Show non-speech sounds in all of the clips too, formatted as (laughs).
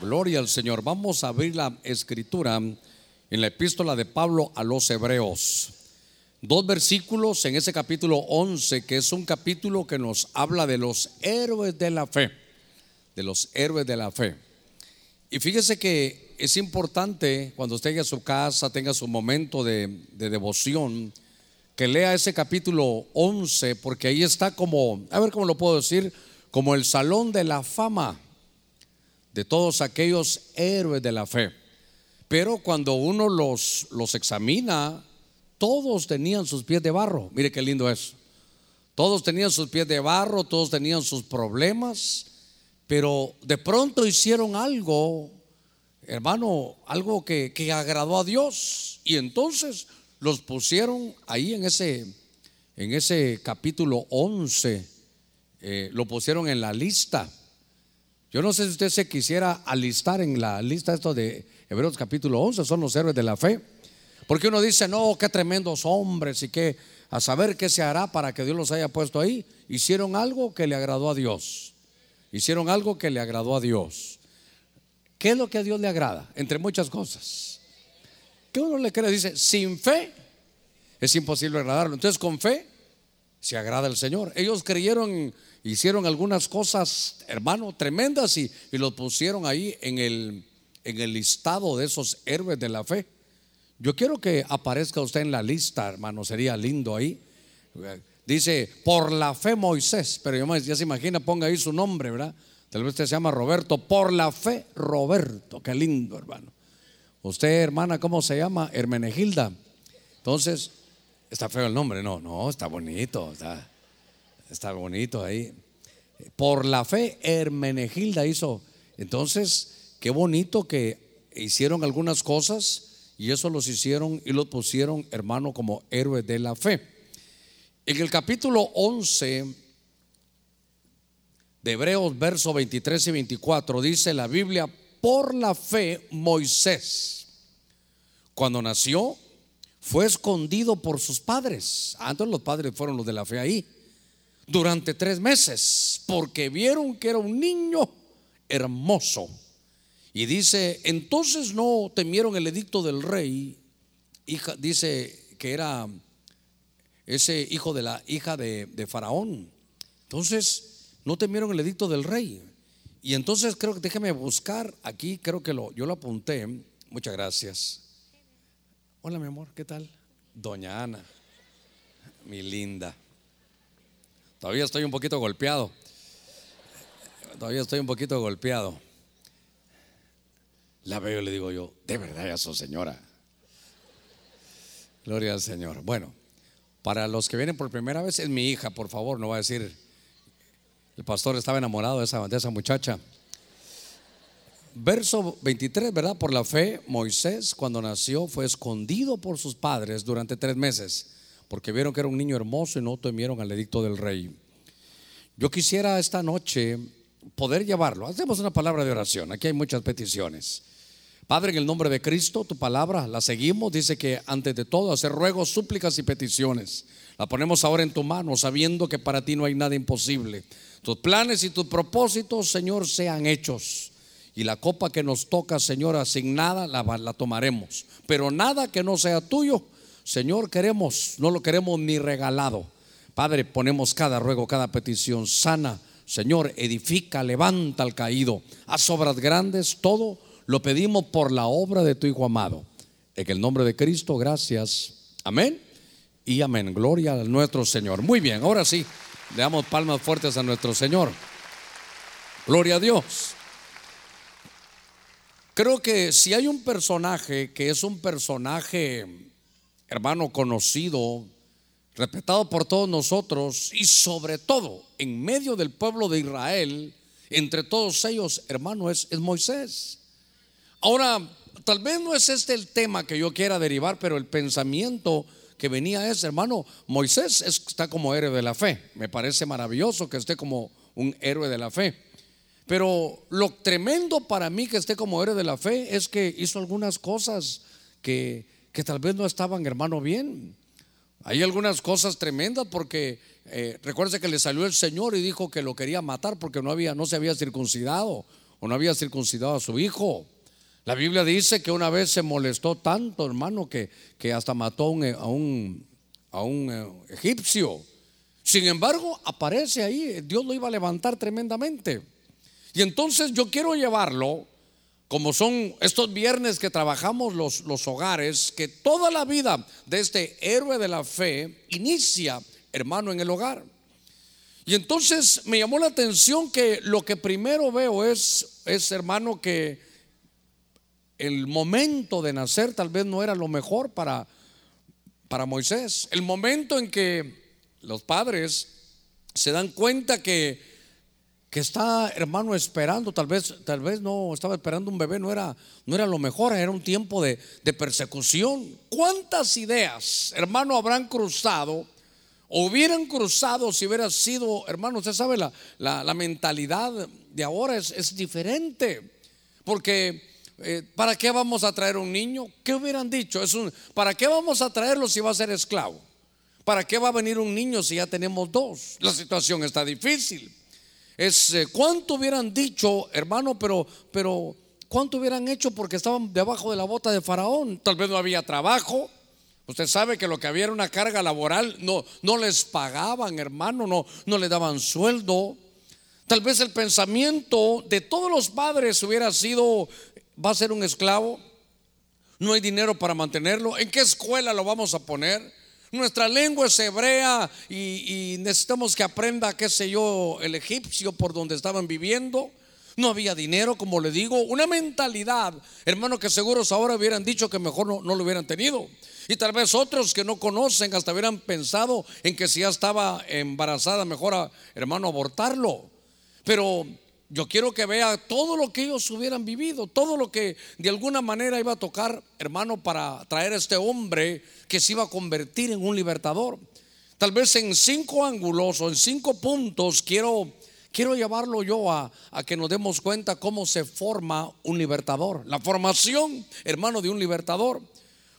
Gloria al Señor. Vamos a abrir la escritura en la epístola de Pablo a los Hebreos. Dos versículos en ese capítulo 11, que es un capítulo que nos habla de los héroes de la fe. De los héroes de la fe. Y fíjese que es importante cuando usted llegue a su casa, tenga su momento de, de devoción, que lea ese capítulo 11, porque ahí está como, a ver cómo lo puedo decir, como el salón de la fama de todos aquellos héroes de la fe. Pero cuando uno los, los examina, todos tenían sus pies de barro. Mire qué lindo es. Todos tenían sus pies de barro, todos tenían sus problemas, pero de pronto hicieron algo, hermano, algo que, que agradó a Dios. Y entonces los pusieron ahí en ese, en ese capítulo 11, eh, lo pusieron en la lista. Yo no sé si usted se quisiera alistar en la lista esto de Hebreos capítulo 11, son los héroes de la fe. Porque uno dice, no, qué tremendos hombres y que a saber qué se hará para que Dios los haya puesto ahí. Hicieron algo que le agradó a Dios. Hicieron algo que le agradó a Dios. ¿Qué es lo que a Dios le agrada? Entre muchas cosas. ¿Qué uno le cree? Dice, sin fe es imposible agradarlo. Entonces con fe se agrada el Señor. Ellos creyeron hicieron algunas cosas, hermano, tremendas y, y los pusieron ahí en el, en el listado de esos héroes de la fe. Yo quiero que aparezca usted en la lista, hermano, sería lindo ahí. Dice, por la fe Moisés, pero ya se imagina, ponga ahí su nombre, ¿verdad? Tal vez usted se llama Roberto, por la fe Roberto, qué lindo, hermano. Usted, hermana, ¿cómo se llama? Hermenegilda. Entonces, está feo el nombre, no, no, está bonito, está, Está bonito ahí. Por la fe, Hermenegilda hizo. Entonces, qué bonito que hicieron algunas cosas y eso los hicieron y los pusieron, hermano, como héroes de la fe. En el capítulo 11 de Hebreos, verso 23 y 24, dice la Biblia, por la fe Moisés, cuando nació, fue escondido por sus padres. Antes los padres fueron los de la fe ahí durante tres meses porque vieron que era un niño hermoso. Y dice, entonces no temieron el edicto del rey, hija, dice que era ese hijo de la hija de, Faraón. Entonces no temieron el edicto del rey. Y entonces creo que déjeme buscar aquí, creo que lo, yo lo apunté. Muchas gracias. Hola mi amor, ¿qué tal? Doña Ana, mi linda. Todavía estoy un poquito golpeado. Todavía estoy un poquito golpeado. La veo y le digo yo, de verdad ya su señora. Gloria al Señor. Bueno, para los que vienen por primera vez, es mi hija, por favor, no va a decir, el pastor estaba enamorado de esa, de esa muchacha. Verso 23, ¿verdad? Por la fe, Moisés cuando nació fue escondido por sus padres durante tres meses porque vieron que era un niño hermoso y no temieron al edicto del rey. Yo quisiera esta noche poder llevarlo. Hacemos una palabra de oración. Aquí hay muchas peticiones. Padre, en el nombre de Cristo, tu palabra la seguimos. Dice que antes de todo hacer ruegos, súplicas y peticiones. La ponemos ahora en tu mano, sabiendo que para ti no hay nada imposible. Tus planes y tus propósitos, Señor, sean hechos. Y la copa que nos toca, Señor, asignada, la, la tomaremos. Pero nada que no sea tuyo, Señor, queremos, no lo queremos ni regalado. Padre, ponemos cada ruego, cada petición sana. Señor, edifica, levanta al caído, haz obras grandes, todo lo pedimos por la obra de tu Hijo amado. En el nombre de Cristo, gracias. Amén y amén. Gloria a nuestro Señor. Muy bien, ahora sí, le damos palmas fuertes a nuestro Señor. Gloria a Dios. Creo que si hay un personaje que es un personaje hermano conocido, respetado por todos nosotros y sobre todo en medio del pueblo de Israel, entre todos ellos, hermano, es, es Moisés. Ahora, tal vez no es este el tema que yo quiera derivar, pero el pensamiento que venía es, hermano, Moisés está como héroe de la fe. Me parece maravilloso que esté como un héroe de la fe. Pero lo tremendo para mí que esté como héroe de la fe es que hizo algunas cosas que que tal vez no estaban, hermano, bien. Hay algunas cosas tremendas porque eh, recuerde que le salió el Señor y dijo que lo quería matar porque no había, no se había circuncidado o o no había circuncidado a su hijo. La Biblia dice que una vez se molestó tanto, hermano, que, que hasta mató a un, a un eh, egipcio. Sin embargo, aparece ahí, Dios lo iba a levantar tremendamente. Y entonces yo quiero llevarlo, como son estos viernes que trabajamos los, los hogares, que toda la vida de este héroe de la fe inicia, hermano, en el hogar. Y entonces me llamó la atención que lo que primero veo es, es hermano, que el momento de nacer tal vez no era lo mejor para, para Moisés. El momento en que los padres se dan cuenta que, que está hermano esperando, tal vez, tal vez no estaba esperando un bebé, no era, no era lo mejor, era un tiempo de, persecución. ¿Cuántas ideas, hermano, habrán cruzado? O hubieran cruzado si hubiera sido, hermano, usted sabe, la, mentalidad de ahora es, es diferente. Porque eh, ¿para qué vamos a traer un niño? ¿Qué hubieran dicho? Es un, ¿Para qué vamos a traerlo si va a ser esclavo? ¿Para qué va a venir un niño si ya tenemos dos? La situación está difícil. Es eh, cuánto hubieran dicho, hermano, pero, pero cuánto hubieran hecho porque estaban debajo de la bota de Faraón. Tal vez no había trabajo. Usted sabe que lo que había era una carga laboral, no, no les pagaban, hermano, no, no le daban sueldo. Tal vez el pensamiento de todos los padres hubiera sido, va a ser un esclavo, no hay dinero para mantenerlo, ¿en qué escuela lo vamos a poner? Nuestra lengua es hebrea y, necesitamos que aprenda, qué sé yo, el egipcio por donde estaban viviendo. No había dinero, como le digo, una mentalidad, hermano, que seguros ahora hubieran dicho que mejor no, no lo hubieran tenido. Y tal vez otros que no conocen hasta hubieran pensado en que si ya estaba embarazada, mejor, hermano, abortarlo. Pero yo quiero que vea todo lo que ellos hubieran vivido, todo lo que de alguna manera iba a tocar, hermano, para traer a este hombre que se iba a convertir en un libertador. Tal vez en cinco ángulos o en cinco puntos quiero, quiero llevarlo yo a, a que nos demos cuenta cómo se forma un libertador. La formación, hermano, de un libertador.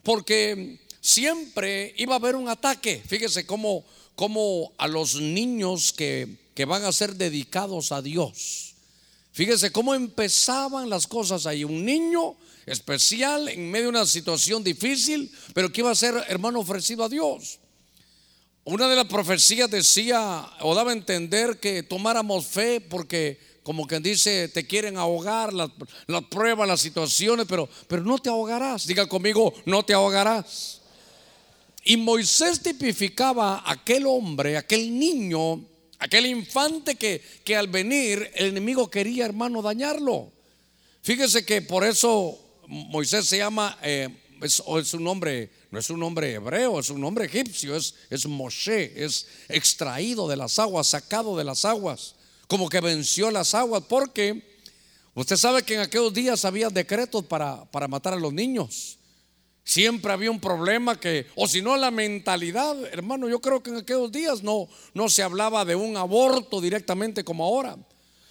Porque siempre iba a haber un ataque. Fíjese cómo, cómo a los niños que, que van a ser dedicados a Dios Fíjese cómo empezaban las cosas ahí. Un niño especial en medio de una situación difícil, pero que iba a ser hermano ofrecido a Dios. Una de las profecías decía o daba a entender que tomáramos fe porque como quien dice, te quieren ahogar, las la pruebas, las situaciones, pero, pero no te ahogarás. Diga conmigo, no te ahogarás. Y Moisés tipificaba aquel hombre, aquel niño Aquel infante que, que al venir el enemigo quería, hermano, dañarlo. Fíjese que por eso Moisés se llama, eh, es, un nombre, no es un nombre hebreo, es un nombre egipcio, es, es Moshe, es extraído de las aguas, sacado de las aguas, como que venció las aguas, porque usted sabe que en aquellos días había decretos para, para matar a los niños. Siempre había un problema que, o si no, la mentalidad, hermano, yo creo que en aquellos días no, no se hablaba de un aborto directamente como ahora,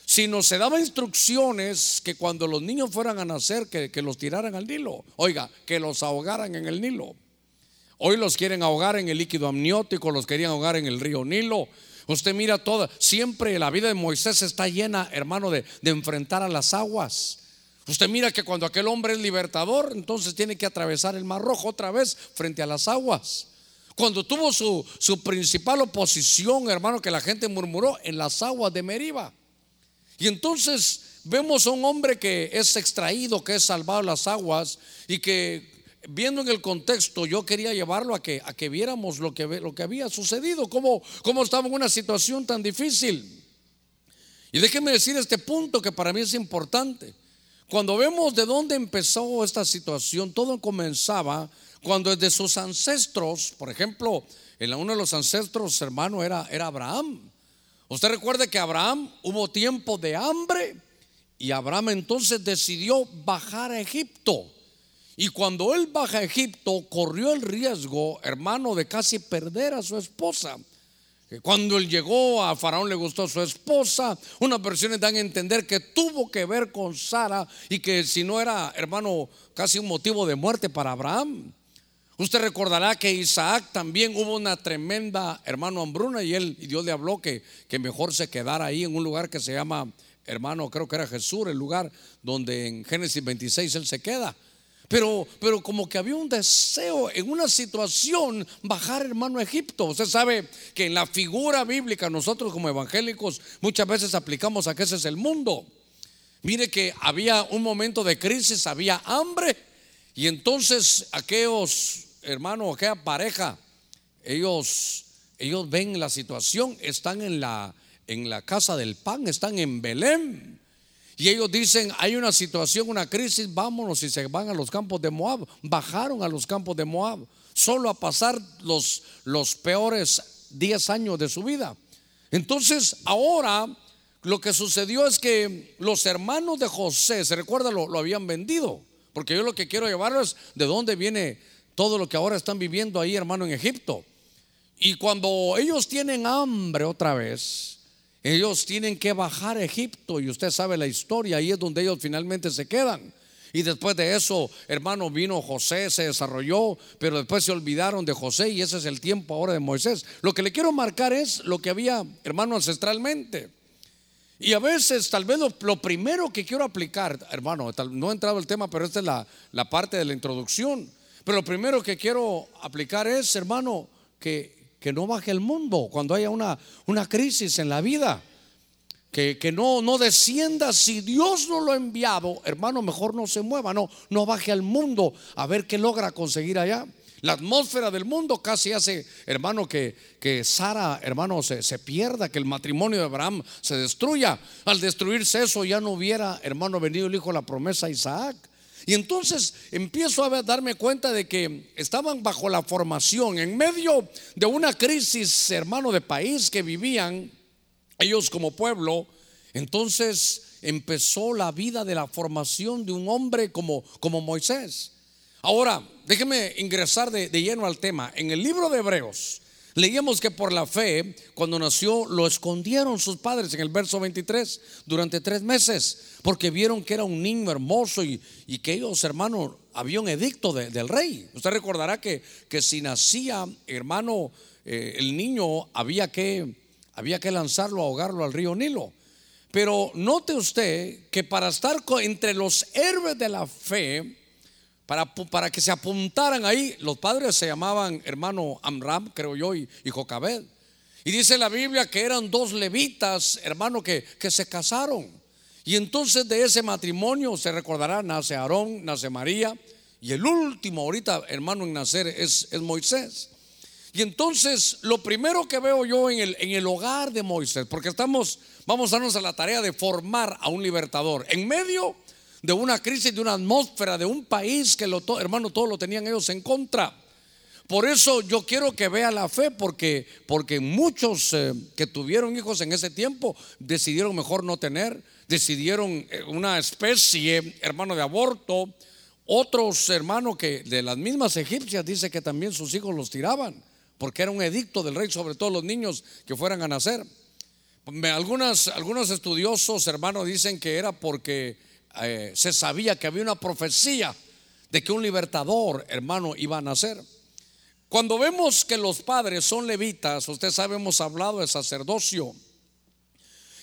sino se daba instrucciones que cuando los niños fueran a nacer, que, que los tiraran al Nilo, oiga, que los ahogaran en el Nilo. Hoy los quieren ahogar en el líquido amniótico, los querían ahogar en el río Nilo. Usted mira toda, siempre la vida de Moisés está llena, hermano, de, de enfrentar a las aguas. Usted mira que cuando aquel hombre es libertador, entonces tiene que atravesar el mar rojo otra vez frente a las aguas. Cuando tuvo su, su principal oposición, hermano, que la gente murmuró en las aguas de Meriba. Y entonces vemos a un hombre que es extraído, que es salvado las aguas y que viendo en el contexto, yo quería llevarlo a que, a que viéramos lo que, lo que había sucedido, cómo, cómo estaba en una situación tan difícil. Y déjeme decir este punto que para mí es importante. Cuando vemos de dónde empezó esta situación, todo comenzaba cuando desde sus ancestros, por ejemplo, en uno de los ancestros, hermano, era, era Abraham. Usted recuerde que Abraham hubo tiempo de hambre y Abraham entonces decidió bajar a Egipto. Y cuando él baja a Egipto, corrió el riesgo, hermano, de casi perder a su esposa. Cuando él llegó a Faraón le gustó su esposa. Unas versiones dan a entender que tuvo que ver con Sara y que si no era, hermano, casi un motivo de muerte para Abraham. Usted recordará que Isaac también hubo una tremenda, hermano, hambruna y él, Dios le habló que, que mejor se quedara ahí en un lugar que se llama hermano, creo que era Jesús, el lugar donde en Génesis 26 él se queda. Pero, pero como que había un deseo en una situación bajar hermano a Egipto. Usted sabe que en la figura bíblica nosotros como evangélicos muchas veces aplicamos a que ese es el mundo. Mire que había un momento de crisis, había hambre y entonces aquellos hermanos, aquella pareja, ellos, ellos ven la situación, están en la, en la casa del pan, están en Belén. Y ellos dicen, hay una situación, una crisis, vámonos y se van a los campos de Moab. Bajaron a los campos de Moab, solo a pasar los, los peores 10 años de su vida. Entonces, ahora lo que sucedió es que los hermanos de José, se recuerda, lo, lo habían vendido. Porque yo lo que quiero llevarles de dónde viene todo lo que ahora están viviendo ahí, hermano, en Egipto. Y cuando ellos tienen hambre otra vez, ellos tienen que bajar a Egipto y usted sabe la historia, ahí es donde ellos finalmente se quedan. Y después de eso, hermano, vino José, se desarrolló, pero después se olvidaron de José y ese es el tiempo ahora de Moisés. Lo que le quiero marcar es lo que había, hermano, ancestralmente. Y a veces, tal vez lo, primero que quiero aplicar, hermano, no he entrado el tema, pero esta es la, la parte de la introducción. Pero lo primero que quiero aplicar es, hermano, que que no baje el mundo cuando haya una, una crisis en la vida. Que, que, no, no descienda si Dios no lo ha enviado, hermano, mejor no se mueva, no, no baje al mundo a ver qué logra conseguir allá. La atmósfera del mundo casi hace, hermano, que, que Sara, hermano, se, se, pierda, que el matrimonio de Abraham se destruya. Al destruirse eso ya no hubiera, hermano, venido el hijo de la promesa Isaac. Y entonces empiezo a darme cuenta de que estaban bajo la formación, en medio de una crisis, hermano, de país que vivían ellos como pueblo. Entonces empezó la vida de la formación de un hombre como, como Moisés. Ahora, déjeme ingresar de, de lleno al tema. En el libro de Hebreos, Leíamos que por la fe, cuando nació, lo escondieron sus padres en el verso 23 durante tres meses, porque vieron que era un niño hermoso y, que ellos, hermanos, había un edicto del rey. Usted recordará que, que si nacía, hermano, eh, el niño había que, había que lanzarlo, ahogarlo al río Nilo. Pero note usted que para estar entre los héroes de la fe, para, que se apuntaran ahí. Los padres se llamaban hermano Amram, creo yo, y, y Jocabed. Y dice la Biblia que eran dos levitas, hermano, que, que se casaron. Y entonces de ese matrimonio se recordará, nace Aarón, nace María, y el último ahorita, hermano, en nacer es, es Moisés. Y entonces lo primero que veo yo en el, en el hogar de Moisés, porque estamos, vamos a darnos a la tarea de formar a un libertador, en medio de una crisis, de una atmósfera, de un país que, lo, hermano, todos lo tenían ellos en contra. Por eso yo quiero que vea la fe, porque, porque muchos eh, que tuvieron hijos en ese tiempo decidieron mejor no tener, decidieron eh, una especie, hermano, de aborto. Otros hermanos que de las mismas egipcias dice que también sus hijos los tiraban, porque era un edicto del rey sobre todos los niños que fueran a nacer. Algunas, algunos estudiosos, hermanos, dicen que era porque eh, se sabía que había una profecía de que un libertador, hermano, iba a nacer. Cuando vemos que los padres son levitas, usted sabe, hemos hablado de sacerdocio.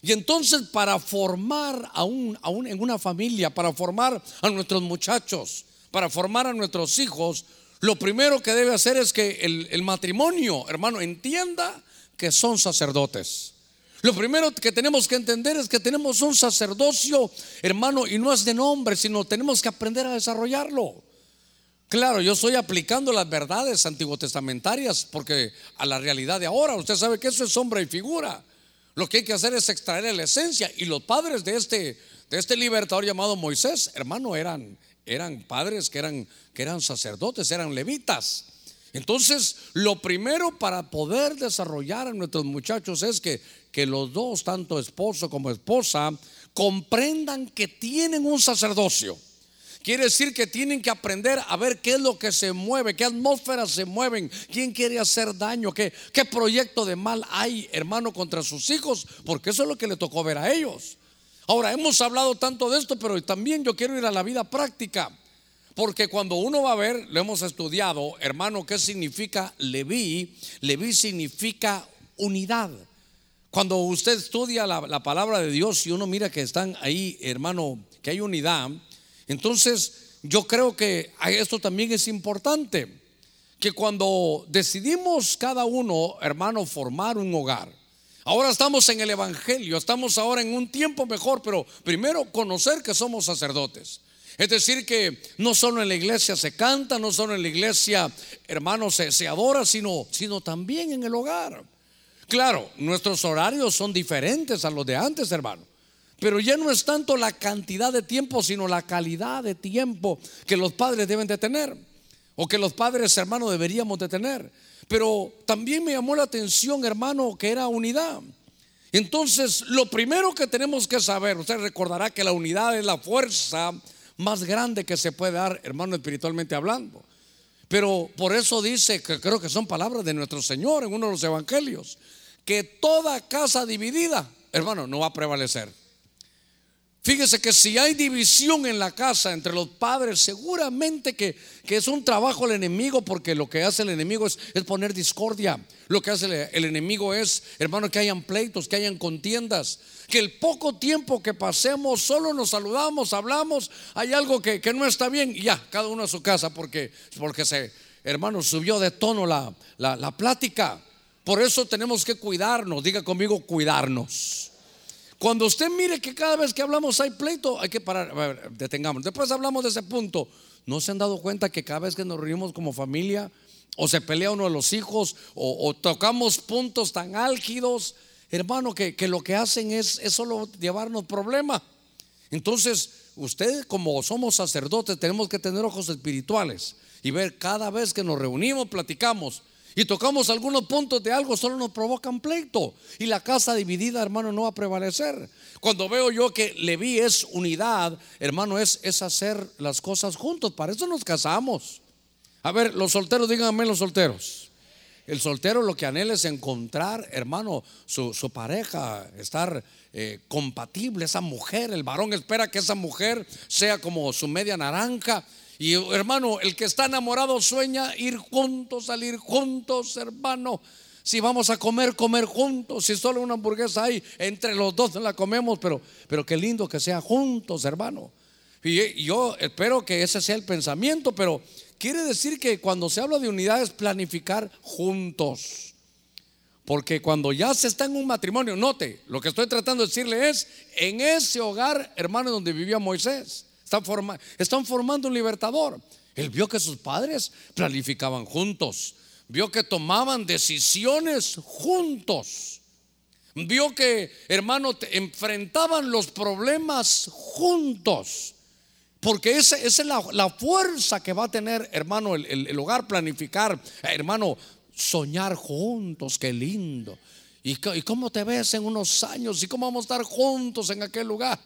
Y entonces para formar a un, en una familia, para formar a nuestros muchachos, para formar a nuestros hijos, lo primero que debe hacer es que el, el matrimonio, hermano, entienda que son sacerdotes. Lo primero que tenemos que entender es que tenemos un sacerdocio, hermano, y no es de nombre, sino tenemos que aprender a desarrollarlo. Claro, yo estoy aplicando las verdades antiguo testamentarias porque a la realidad de ahora, usted sabe que eso es sombra y figura. Lo que hay que hacer es extraer la esencia. Y los padres de este, de este libertador llamado Moisés, hermano, eran, eran padres que eran, que eran sacerdotes, eran levitas. Entonces, lo primero para poder desarrollar a nuestros muchachos es que, que los dos, tanto esposo como esposa, comprendan que tienen un sacerdocio. Quiere decir que tienen que aprender a ver qué es lo que se mueve, qué atmósferas se mueven, quién quiere hacer daño, qué, qué proyecto de mal hay, hermano, contra sus hijos, porque eso es lo que le tocó ver a ellos. Ahora, hemos hablado tanto de esto, pero también yo quiero ir a la vida práctica. Porque cuando uno va a ver, lo hemos estudiado, hermano, ¿qué significa Leví? Leví significa unidad. Cuando usted estudia la, la, palabra de Dios y uno mira que están ahí, hermano, que hay unidad, entonces yo creo que esto también es importante, que cuando decidimos cada uno, hermano, formar un hogar, ahora estamos en el Evangelio, estamos ahora en un tiempo mejor, pero primero conocer que somos sacerdotes. Es decir, que no solo en la iglesia se canta, no solo en la iglesia, hermano, se, se adora, sino, sino también en el hogar. Claro, nuestros horarios son diferentes a los de antes, hermano. Pero ya no es tanto la cantidad de tiempo, sino la calidad de tiempo que los padres deben de tener. O que los padres, hermano, deberíamos de tener. Pero también me llamó la atención, hermano, que era unidad. Entonces, lo primero que tenemos que saber, usted recordará que la unidad es la fuerza más grande que se puede dar, hermano, espiritualmente hablando. Pero por eso dice, que creo que son palabras de nuestro Señor en uno de los evangelios, que toda casa dividida, hermano, no va a prevalecer. Fíjese que si hay división en la casa entre los padres, seguramente que, es un trabajo el enemigo, porque lo que hace el enemigo es, poner discordia. Lo que hace el, el, enemigo es, hermano, que hayan pleitos, que hayan contiendas. Que el poco tiempo que pasemos, solo nos saludamos, hablamos, hay algo que, no está bien, y ya, cada uno a su casa, porque, porque se, hermano, subió de tono la, la, la plática. Por eso tenemos que cuidarnos, diga conmigo, cuidarnos. Cuando usted mire que cada vez que hablamos hay pleito, hay que parar, detengamos. Después hablamos de ese punto. ¿No se han dado cuenta que cada vez que nos reunimos como familia, o se pelea uno de los hijos, o, tocamos puntos tan álgidos, hermano, que, lo que hacen es, es solo llevarnos problemas? Entonces, usted como somos sacerdotes, tenemos que tener ojos espirituales y ver cada vez que nos reunimos, platicamos y tocamos algunos puntos de algo, solo nos provocan pleito. Y la casa dividida, hermano, no va a prevalecer. Cuando veo yo que Leví es unidad, hermano, es, es hacer las cosas juntos. Para eso nos casamos. A ver, los solteros, díganme los solteros. El soltero lo que anhela es encontrar, hermano, su, pareja, estar eh, compatible, esa mujer. El varón espera que esa mujer sea como su media naranja y hermano, el que está enamorado sueña ir juntos, salir juntos, hermano. Si vamos a comer, comer juntos. Si solo una hamburguesa hay, entre los dos la comemos, pero, pero qué lindo que sea juntos, hermano. Y yo espero que ese sea el pensamiento, pero quiere decir que cuando se habla de unidad es planificar juntos. Porque cuando ya se está en un matrimonio, note, lo que estoy tratando de decirle es, en ese hogar, hermano, donde vivía Moisés. Están, formando un libertador. Él vio que sus padres planificaban juntos. Vio que tomaban decisiones juntos. Vio que, hermano, enfrentaban los problemas juntos. Porque esa, es la, fuerza que va a tener, hermano, el, hogar planificar. Hermano, soñar juntos, qué lindo. ¿Y, ¿Y cómo te ves en unos años? ¿Y cómo vamos a estar juntos en aquel lugar?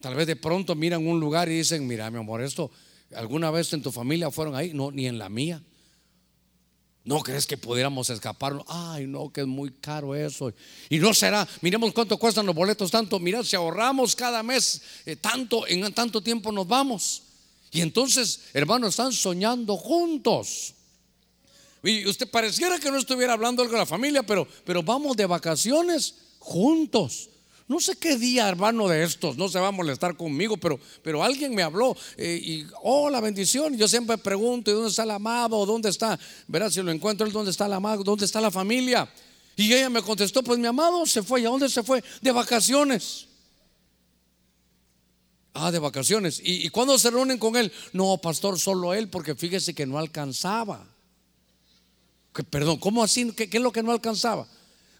Tal vez de pronto miran un lugar y dicen, mira mi amor, esto, ¿alguna vez en tu familia fueron ahí? No, ni en la mía. ¿No crees que pudiéramos escapar? Ay, no, que es muy caro eso. Y no será, miremos cuánto cuestan los boletos tanto. Mira, si ahorramos cada mes eh, tanto, en tanto tiempo nos vamos. Y entonces, hermanos, están soñando juntos. Y usted pareciera que no estuviera hablando algo de la familia, pero, pero vamos de vacaciones juntos. No sé qué día, hermano, de estos, no se va a molestar conmigo, pero, pero alguien me habló eh, y, oh, la bendición. Yo siempre pregunto, ¿dónde está el amado? ¿Dónde está? Verás, si lo encuentro, ¿dónde está el amado? ¿Dónde está la familia? Y ella me contestó, pues mi amado se fue. ¿Y a dónde se fue? De vacaciones. Ah, de vacaciones. ¿Y, y cuándo se reúnen con él? No, pastor, solo él, porque fíjese que no alcanzaba. Que, perdón, ¿cómo así? ¿Qué, ¿Qué es lo que no alcanzaba?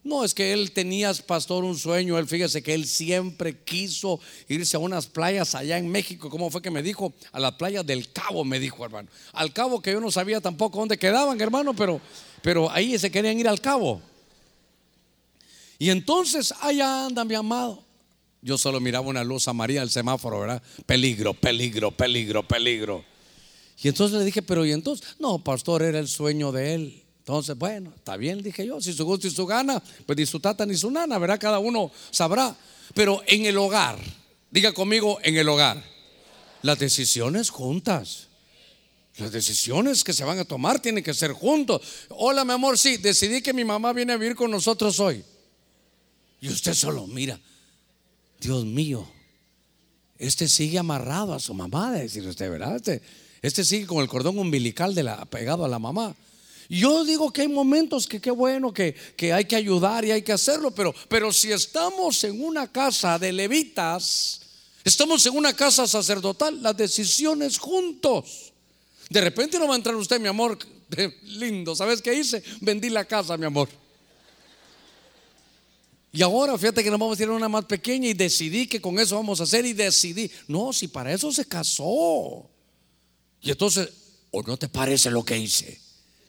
No, es que él tenía, pastor, un sueño. Él fíjese que él siempre quiso irse a unas playas allá en México. ¿Cómo fue que me dijo? A la playa del Cabo, me dijo, hermano. Al Cabo que yo no sabía tampoco dónde quedaban, hermano, pero, pero ahí se querían ir al Cabo. Y entonces, allá anda mi amado. Yo solo miraba una luz amarilla del semáforo, ¿verdad? Peligro, peligro, peligro, peligro. Y entonces le dije, pero ¿y entonces? No, pastor, era el sueño de él. Entonces, bueno, está bien, dije yo, si su gusto y su gana, pues ni su tata ni su nana, verá, cada uno sabrá. Pero en el hogar, diga conmigo, en el hogar, las decisiones juntas. Las decisiones que se van a tomar tienen que ser juntos. Hola, mi amor, sí, decidí que mi mamá viene a vivir con nosotros hoy. Y usted solo mira, Dios mío, este sigue amarrado a su mamá, de decir usted, ¿verdad? Este, este sigue con el cordón umbilical de la, pegado a la mamá. Yo digo que hay momentos que qué bueno que, que, hay que ayudar y hay que hacerlo, pero, pero si estamos en una casa de levitas, estamos en una casa sacerdotal, las decisiones juntos. De repente no va a entrar usted, mi amor, (laughs) lindo, ¿sabes qué hice? Vendí la casa, mi amor. Y ahora fíjate que nos vamos a ir a una más pequeña y decidí que con eso vamos a hacer y decidí. No, si para eso se casó. Y entonces, ¿o no te parece lo que hice?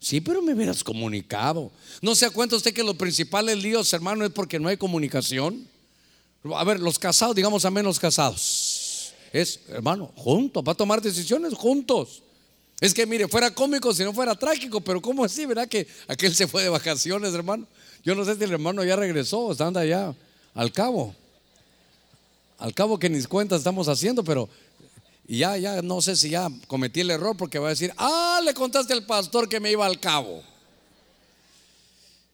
Sí, pero me hubieras comunicado. ¿No se cuenta usted que los principales líos, hermano, es porque no hay comunicación? A ver, los casados, digamos a menos casados. Es, hermano, juntos, va a tomar decisiones juntos. Es que mire, fuera cómico si no fuera trágico, pero ¿cómo así? ¿Verdad que aquel se fue de vacaciones, hermano? Yo no sé si el hermano ya regresó, está allá al cabo. Al cabo que ni cuenta estamos haciendo, pero ya, ya no sé si ya cometí el error porque va a decir, ah, le contaste al pastor que me iba al cabo.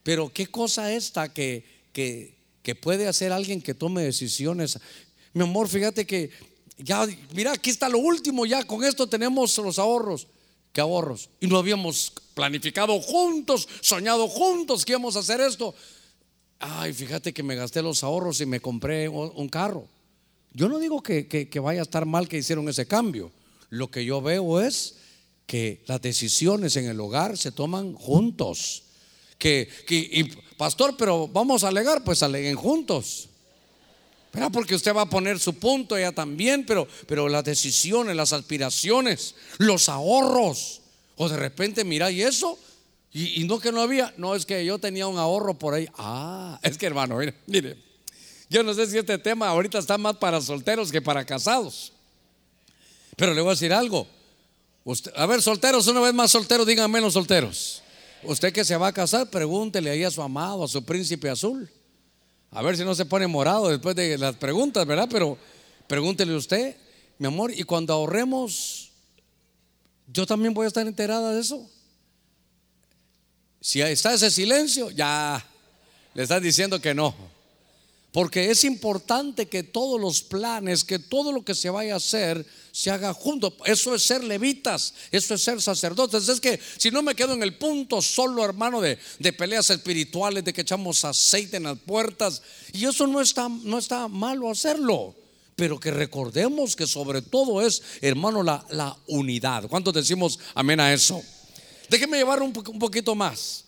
Pero qué cosa esta que, que, que puede hacer alguien que tome decisiones. Mi amor, fíjate que ya, mira, aquí está lo último, ya con esto tenemos los ahorros. ¿Qué ahorros? Y no habíamos planificado juntos, soñado juntos que íbamos a hacer esto. Ay, fíjate que me gasté los ahorros y me compré un carro. Yo no digo que, vaya a estar mal que hicieron ese cambio. Lo que yo veo es que las decisiones en el hogar se toman juntos. Que, y, pastor, pero vamos a alegar, pues aleguen juntos. Pero porque usted va a poner su punto, ella también, pero, pero las decisiones, las aspiraciones, los ahorros. O de repente, mira, y eso, y, no que no había, no es que yo tenía un ahorro por ahí. Ah, es que hermano, mire, mire, yo no sé si este tema ahorita está más para solteros que para casados. Pero le voy a decir algo. a ver, solteros, una vez más solteros, digan menos solteros. Usted que se va a casar, pregúntele ahí a su amado, a su príncipe azul. A ver si no se pone morado después de las preguntas, ¿verdad? Pero pregúntele usted, mi amor, y cuando ahorremos, yo también voy a estar enterada de eso. Si está ese silencio, ya le estás diciendo que no. Porque es importante que todos los planes, que todo lo que se vaya a hacer, se haga junto. Eso es ser levitas, eso es ser sacerdotes. Es que si no me quedo en el punto solo, hermano, de, peleas espirituales, de que echamos aceite en las puertas, y eso no está, no está malo hacerlo. Pero que recordemos que sobre todo es, hermano, la, la unidad. ¿Cuántos decimos amén a eso? Déjeme llevar un, un poquito más.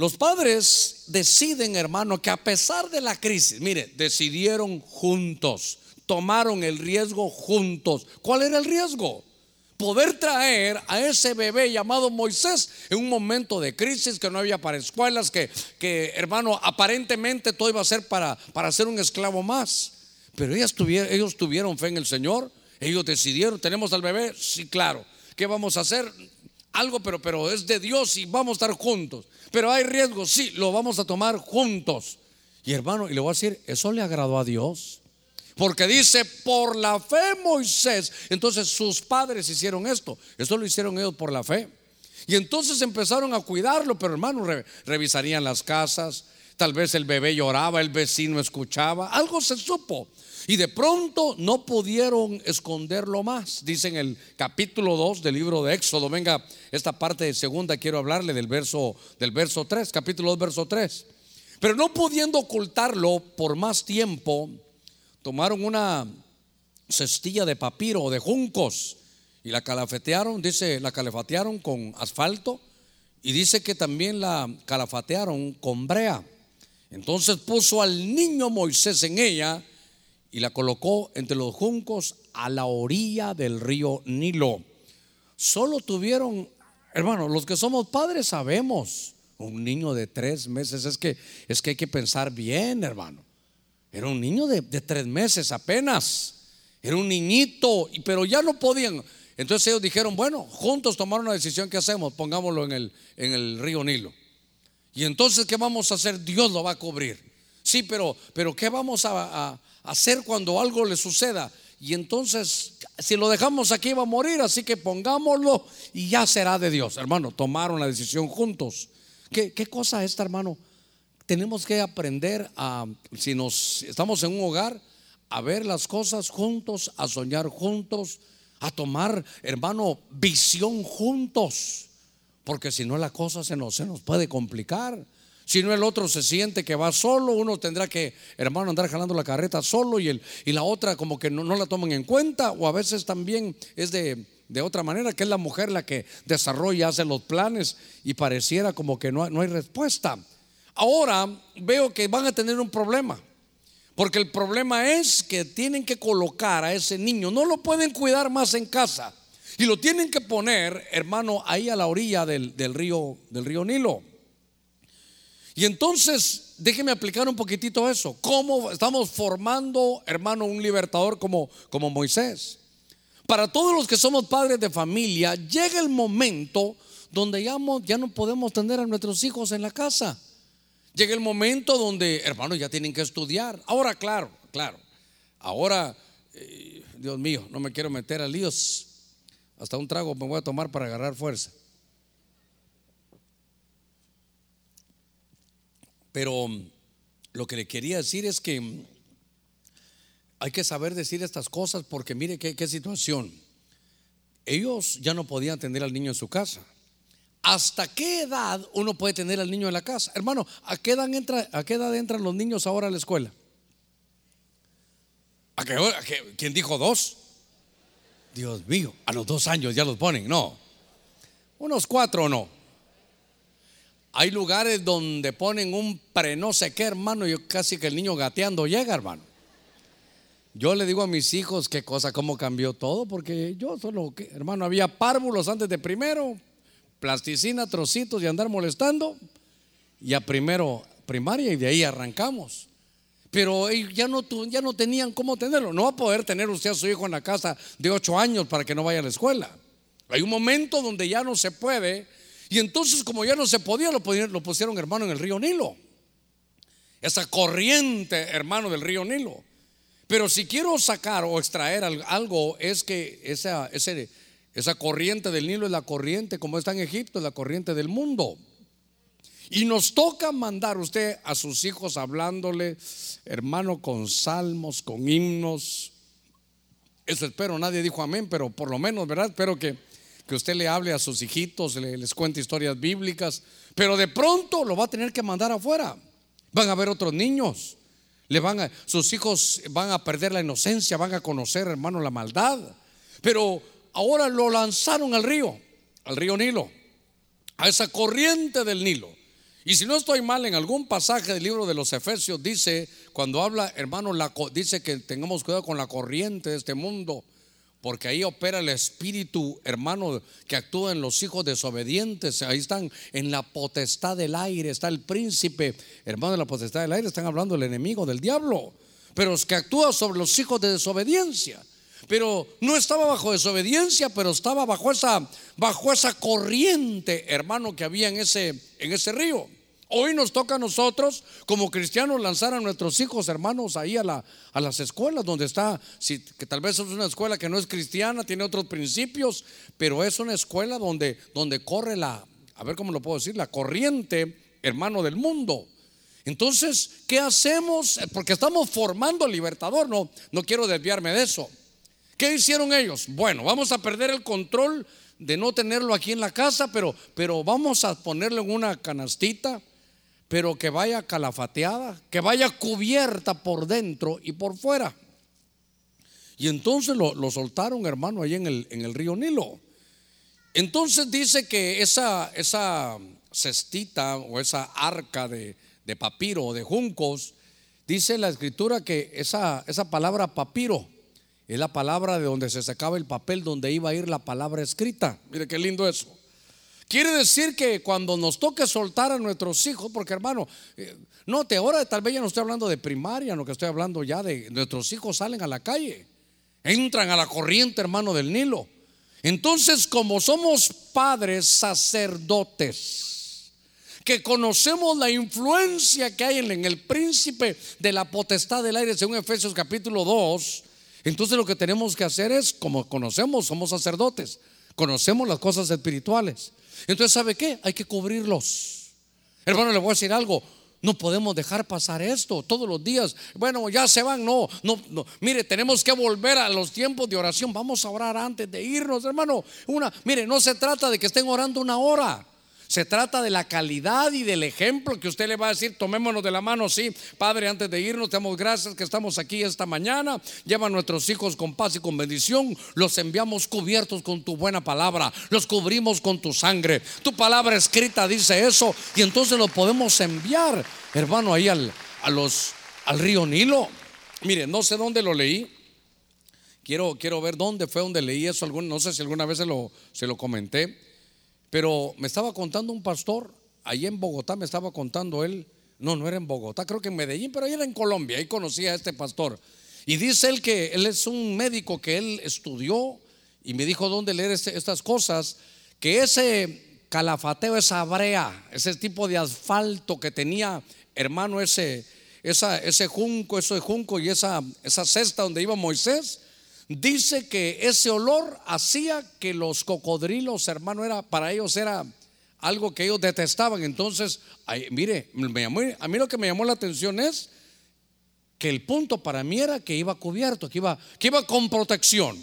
Los padres deciden, hermano, que a pesar de la crisis, mire, decidieron juntos, tomaron el riesgo juntos. ¿Cuál era el riesgo? Poder traer a ese bebé llamado Moisés en un momento de crisis que no había para escuelas, que, que hermano, aparentemente todo iba a ser para, para ser un esclavo más. Pero ellos tuvieron, ellos tuvieron fe en el Señor, ellos decidieron, tenemos al bebé, sí, claro. ¿Qué vamos a hacer? Algo, pero, pero es de Dios y vamos a estar juntos. Pero hay riesgo, sí, lo vamos a tomar juntos. Y hermano, y le voy a decir, eso le agradó a Dios. Porque dice, por la fe Moisés. Entonces sus padres hicieron esto. Esto lo hicieron ellos por la fe. Y entonces empezaron a cuidarlo, pero hermano, revisarían las casas. Tal vez el bebé lloraba, el vecino escuchaba. Algo se supo. Y de pronto no pudieron esconderlo más. Dice en el capítulo 2 del libro de Éxodo. Venga, esta parte de segunda quiero hablarle del verso, del verso 3, capítulo 2, verso 3. Pero no pudiendo ocultarlo por más tiempo, tomaron una cestilla de papiro o de juncos y la calafetearon, dice, la calafatearon con asfalto y dice que también la calafatearon con brea. Entonces puso al niño Moisés en ella y la colocó entre los juncos a la orilla del río Nilo. Solo tuvieron, hermano, los que somos padres sabemos, un niño de tres meses, es que, es que hay que pensar bien, hermano. Era un niño de, tres meses apenas, era un niñito, pero ya no podían. Entonces ellos dijeron, bueno, juntos tomaron una decisión, ¿qué hacemos? Pongámoslo en el, en el río Nilo. Y entonces, ¿qué vamos a hacer? Dios lo va a cubrir. Sí, pero, pero ¿qué vamos a, hacer cuando algo le suceda. Y entonces, si lo dejamos aquí va a morir, así que pongámoslo y ya será de Dios. Hermano, tomaron la decisión juntos. ¿Qué, qué cosa esta, hermano? tenemos que aprender a, si nos estamos en un hogar, a ver las cosas juntos, a soñar juntos, a tomar, hermano, visión juntos. Porque si no la cosa se nos, se nos puede complicar. Si no el otro se siente que va solo, uno tendrá que, hermano, andar jalando la carreta solo y, el, y la otra como que no, la toman en cuenta o a veces también es de, de, otra manera, que es la mujer la que desarrolla, hace los planes y pareciera como que no, no hay respuesta. Ahora veo que van a tener un problema. Porque el problema es que tienen que colocar a ese niño, no lo pueden cuidar más en casa. Y lo tienen que poner, hermano, ahí a la orilla del, río, del río Nilo. Y entonces, déjeme aplicar un poquitito eso. ¿Cómo estamos formando, hermano, un libertador como, como Moisés? Para todos los que somos padres de familia, llega el momento donde ya, ya no podemos tener a nuestros hijos en la casa. Llega el momento donde, hermanos, ya tienen que estudiar. Ahora, claro, claro. Ahora, eh, Dios mío, no me quiero meter a líos. Hasta un trago me voy a tomar para agarrar fuerza. Pero mm, lo que le quería decir es que mm, hay que saber decir estas cosas porque mire qué, situación. Ellos ya no podían tener al niño en su casa. ¿Hasta qué edad uno puede tener al niño en la casa? Hermano, ¿a qué edad, entra, a qué edad entran los niños ahora a la escuela? ¿A qué, ¿Quién dijo dos? Dios mío, a los dos años ya los ponen, no. Unos cuatro o no. Hay lugares donde ponen un pre no sé qué, hermano, y casi que el niño gateando llega, hermano. Yo le digo a mis hijos qué cosa, cómo cambió todo, porque yo solo, hermano, había párvulos antes de primero, plasticina, trocitos y andar molestando. Y a primero primaria y de ahí arrancamos. Pero ya no, ya no tenían cómo tenerlo. No va a poder tener usted a su hijo en la casa de ocho años para que no vaya a la escuela. Hay un momento donde ya no se puede. Y entonces como ya no se podía, lo, pusieron hermano en el río Nilo. Esa corriente, hermano, del río Nilo. Pero si quiero sacar o extraer algo, es que esa, esa corriente del Nilo es la corriente, como está en Egipto, es la corriente del mundo. Y nos toca mandar usted a sus hijos hablándole, hermano, con salmos, con himnos. Eso espero, nadie dijo amén, pero por lo menos, ¿verdad? Espero que, que usted le hable a sus hijitos, les cuente historias bíblicas. Pero de pronto lo va a tener que mandar afuera. Van a ver otros niños. Le van a, sus hijos van a perder la inocencia, van a conocer, hermano, la maldad. Pero ahora lo lanzaron al río, al río Nilo, a esa corriente del Nilo. Y si no estoy mal, en algún pasaje del libro de los Efesios dice, cuando habla, hermano, dice que tengamos cuidado con la corriente de este mundo, porque ahí opera el espíritu, hermano, que actúa en los hijos desobedientes. Ahí están en la potestad del aire, está el príncipe, hermano, en la potestad del aire, están hablando del enemigo, del diablo, pero es que actúa sobre los hijos de desobediencia pero no estaba bajo desobediencia, pero estaba bajo esa, bajo esa corriente, hermano, que había en ese, en ese río. Hoy nos toca a nosotros, como cristianos, lanzar a nuestros hijos, hermanos, ahí a, la, a las escuelas donde está, si, que tal vez es una escuela que no es cristiana, tiene otros principios, pero es una escuela donde, donde corre la, a ver cómo lo puedo decir, la corriente, hermano, del mundo. Entonces, ¿qué hacemos? Porque estamos formando libertador, no, no quiero desviarme de eso. ¿Qué hicieron ellos? Bueno, vamos a perder el control de no tenerlo aquí en la casa, pero, pero vamos a ponerlo en una canastita, pero que vaya calafateada, que vaya cubierta por dentro y por fuera. Y entonces lo, soltaron, hermano, ahí en el, en el, río Nilo. Entonces dice que esa, esa cestita o esa arca de, de papiro o de juncos, dice la escritura que esa, esa palabra papiro, es la palabra de donde se sacaba el papel, donde iba a ir la palabra escrita. Mire qué lindo eso. Quiere decir que cuando nos toque soltar a nuestros hijos, porque hermano, eh, note, ahora tal vez ya no estoy hablando de primaria, no que estoy hablando ya de nuestros hijos salen a la calle, entran a la corriente, hermano, del Nilo. Entonces, como somos padres sacerdotes, que conocemos la influencia que hay en el príncipe de la potestad del aire, según Efesios capítulo 2, entonces lo que tenemos que hacer es, como conocemos, somos sacerdotes, conocemos las cosas espirituales. Entonces, ¿sabe qué? Hay que cubrirlos. Hermano, le voy a decir algo. No podemos dejar pasar esto todos los días. Bueno, ya se van. No, no, no. Mire, tenemos que volver a los tiempos de oración. Vamos a orar antes de irnos, hermano. Una, mire, no se trata de que estén orando una hora. Se trata de la calidad y del ejemplo que usted le va a decir, tomémonos de la mano, sí, Padre, antes de irnos, te damos gracias que estamos aquí esta mañana. Lleva a nuestros hijos con paz y con bendición. Los enviamos cubiertos con tu buena palabra. Los cubrimos con tu sangre. Tu palabra escrita dice eso. Y entonces lo podemos enviar, hermano, ahí al, a los, al río Nilo. Mire, no sé dónde lo leí. Quiero, quiero ver dónde fue donde leí eso. no sé si alguna vez se lo, se lo comenté. Pero me estaba contando un pastor, ahí en Bogotá me estaba contando él, no, no era en Bogotá, creo que en Medellín, pero ahí era en Colombia, ahí conocí a este pastor. Y dice él que él es un médico que él estudió y me dijo dónde leer este, estas cosas, que ese calafateo, esa brea, ese tipo de asfalto que tenía, hermano, ese, esa, ese junco, ese junco y esa, esa cesta donde iba Moisés, Dice que ese olor hacía que los cocodrilos, hermano, era para ellos era algo que ellos detestaban. Entonces, mire, a mí lo que me llamó la atención es que el punto para mí era que iba cubierto, que iba, que iba con protección.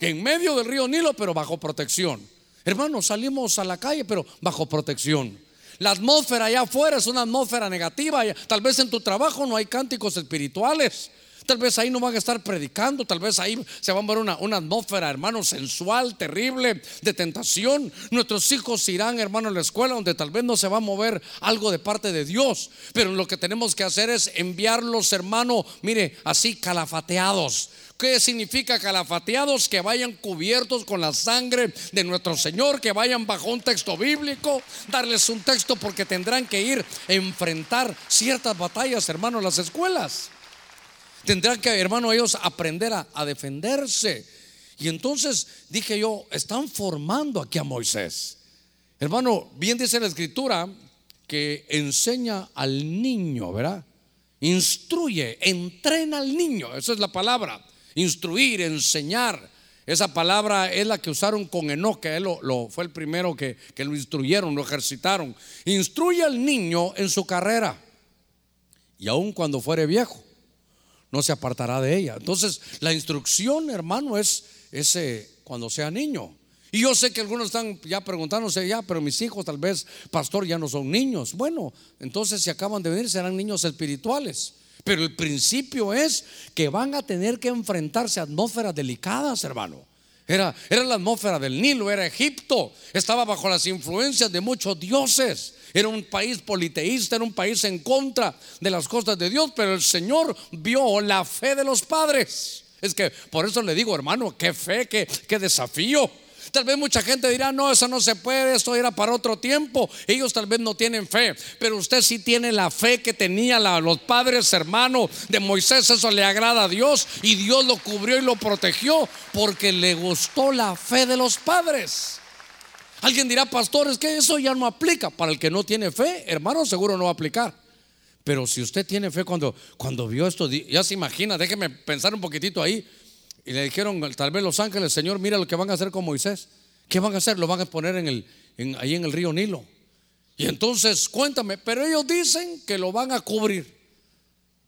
En medio del río Nilo, pero bajo protección. Hermano, salimos a la calle, pero bajo protección. La atmósfera allá afuera es una atmósfera negativa. Tal vez en tu trabajo no hay cánticos espirituales. Tal vez ahí no van a estar predicando, tal vez ahí se va a ver una, una atmósfera, hermano, sensual, terrible, de tentación. Nuestros hijos irán, hermano, a la escuela donde tal vez no se va a mover algo de parte de Dios. Pero lo que tenemos que hacer es enviarlos, hermano, mire, así calafateados. ¿Qué significa calafateados? Que vayan cubiertos con la sangre de nuestro Señor, que vayan bajo un texto bíblico, darles un texto porque tendrán que ir a enfrentar ciertas batallas, hermano, las escuelas. Tendrán que, hermano, ellos aprender a, defenderse. Y entonces dije yo, están formando aquí a Moisés. Hermano, bien dice la escritura que enseña al niño, ¿verdad? Instruye, entrena al niño, esa es la palabra. Instruir, enseñar. Esa palabra es la que usaron con Enoch, que él lo, fue el primero que, que lo instruyeron, lo ejercitaron. Instruye al niño en su carrera. Y aun cuando fuere viejo, no se apartará de ella. Entonces, la instrucción, hermano, es ese cuando sea niño. Y yo sé que algunos están ya preguntándose, ya, pero mis hijos tal vez, pastor, ya no son niños. Bueno, entonces si acaban de venir serán niños espirituales. Pero el principio es que van a tener que enfrentarse a atmósferas delicadas, hermano. Era, era la atmósfera del Nilo, era Egipto, estaba bajo las influencias de muchos dioses. Era un país politeísta, era un país en contra de las cosas de Dios, pero el Señor vio la fe de los padres. Es que por eso le digo, hermano, qué fe, qué, qué desafío. Tal vez mucha gente dirá, no, eso no se puede, esto era para otro tiempo. Ellos tal vez no tienen fe, pero usted sí tiene la fe que tenía los padres hermanos de Moisés. Eso le agrada a Dios y Dios lo cubrió y lo protegió porque le gustó la fe de los padres. Alguien dirá, pastor, es que eso ya no aplica. Para el que no tiene fe, hermano, seguro no va a aplicar. Pero si usted tiene fe cuando, cuando vio esto, ya se imagina, déjeme pensar un poquitito ahí. Y le dijeron, tal vez los ángeles, Señor, mira lo que van a hacer con Moisés. ¿Qué van a hacer? Lo van a poner en el, ahí en el río Nilo. Y entonces, cuéntame, pero ellos dicen que lo van a cubrir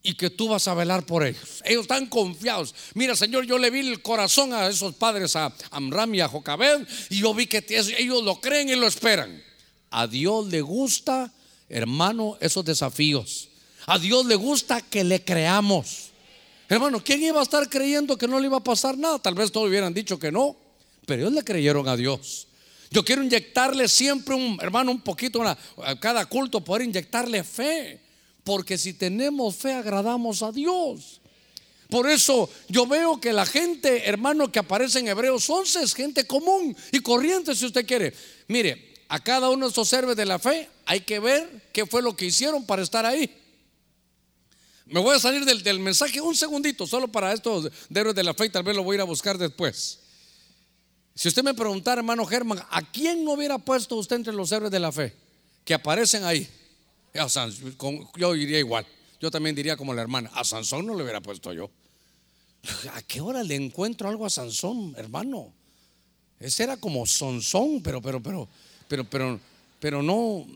y que tú vas a velar por ellos. Ellos están confiados. Mira, Señor, yo le vi el corazón a esos padres, a Amram y a Jocabed, y yo vi que ellos lo creen y lo esperan. A Dios le gusta, hermano, esos desafíos. A Dios le gusta que le creamos. Hermano, ¿quién iba a estar creyendo que no le iba a pasar nada? Tal vez todos hubieran dicho que no, pero ellos le creyeron a Dios. Yo quiero inyectarle siempre un, hermano, un poquito a cada culto, poder inyectarle fe. Porque si tenemos fe, agradamos a Dios. Por eso yo veo que la gente, hermano, que aparece en Hebreos 11 es gente común y corriente, si usted quiere. Mire, a cada uno de estos héroes de la fe hay que ver qué fue lo que hicieron para estar ahí. Me voy a salir del, mensaje un segundito, solo para estos héroes de la fe, y tal vez lo voy a ir a buscar después. Si usted me preguntara, hermano Germán, ¿a quién no hubiera puesto usted entre los héroes de la fe que aparecen ahí? yo diría igual. Yo también diría como la hermana, a Sansón no le hubiera puesto yo. (laughs) ¿A qué hora le encuentro algo a Sansón, hermano? Ese era como Sansón, pero, pero, pero, pero, pero, pero no.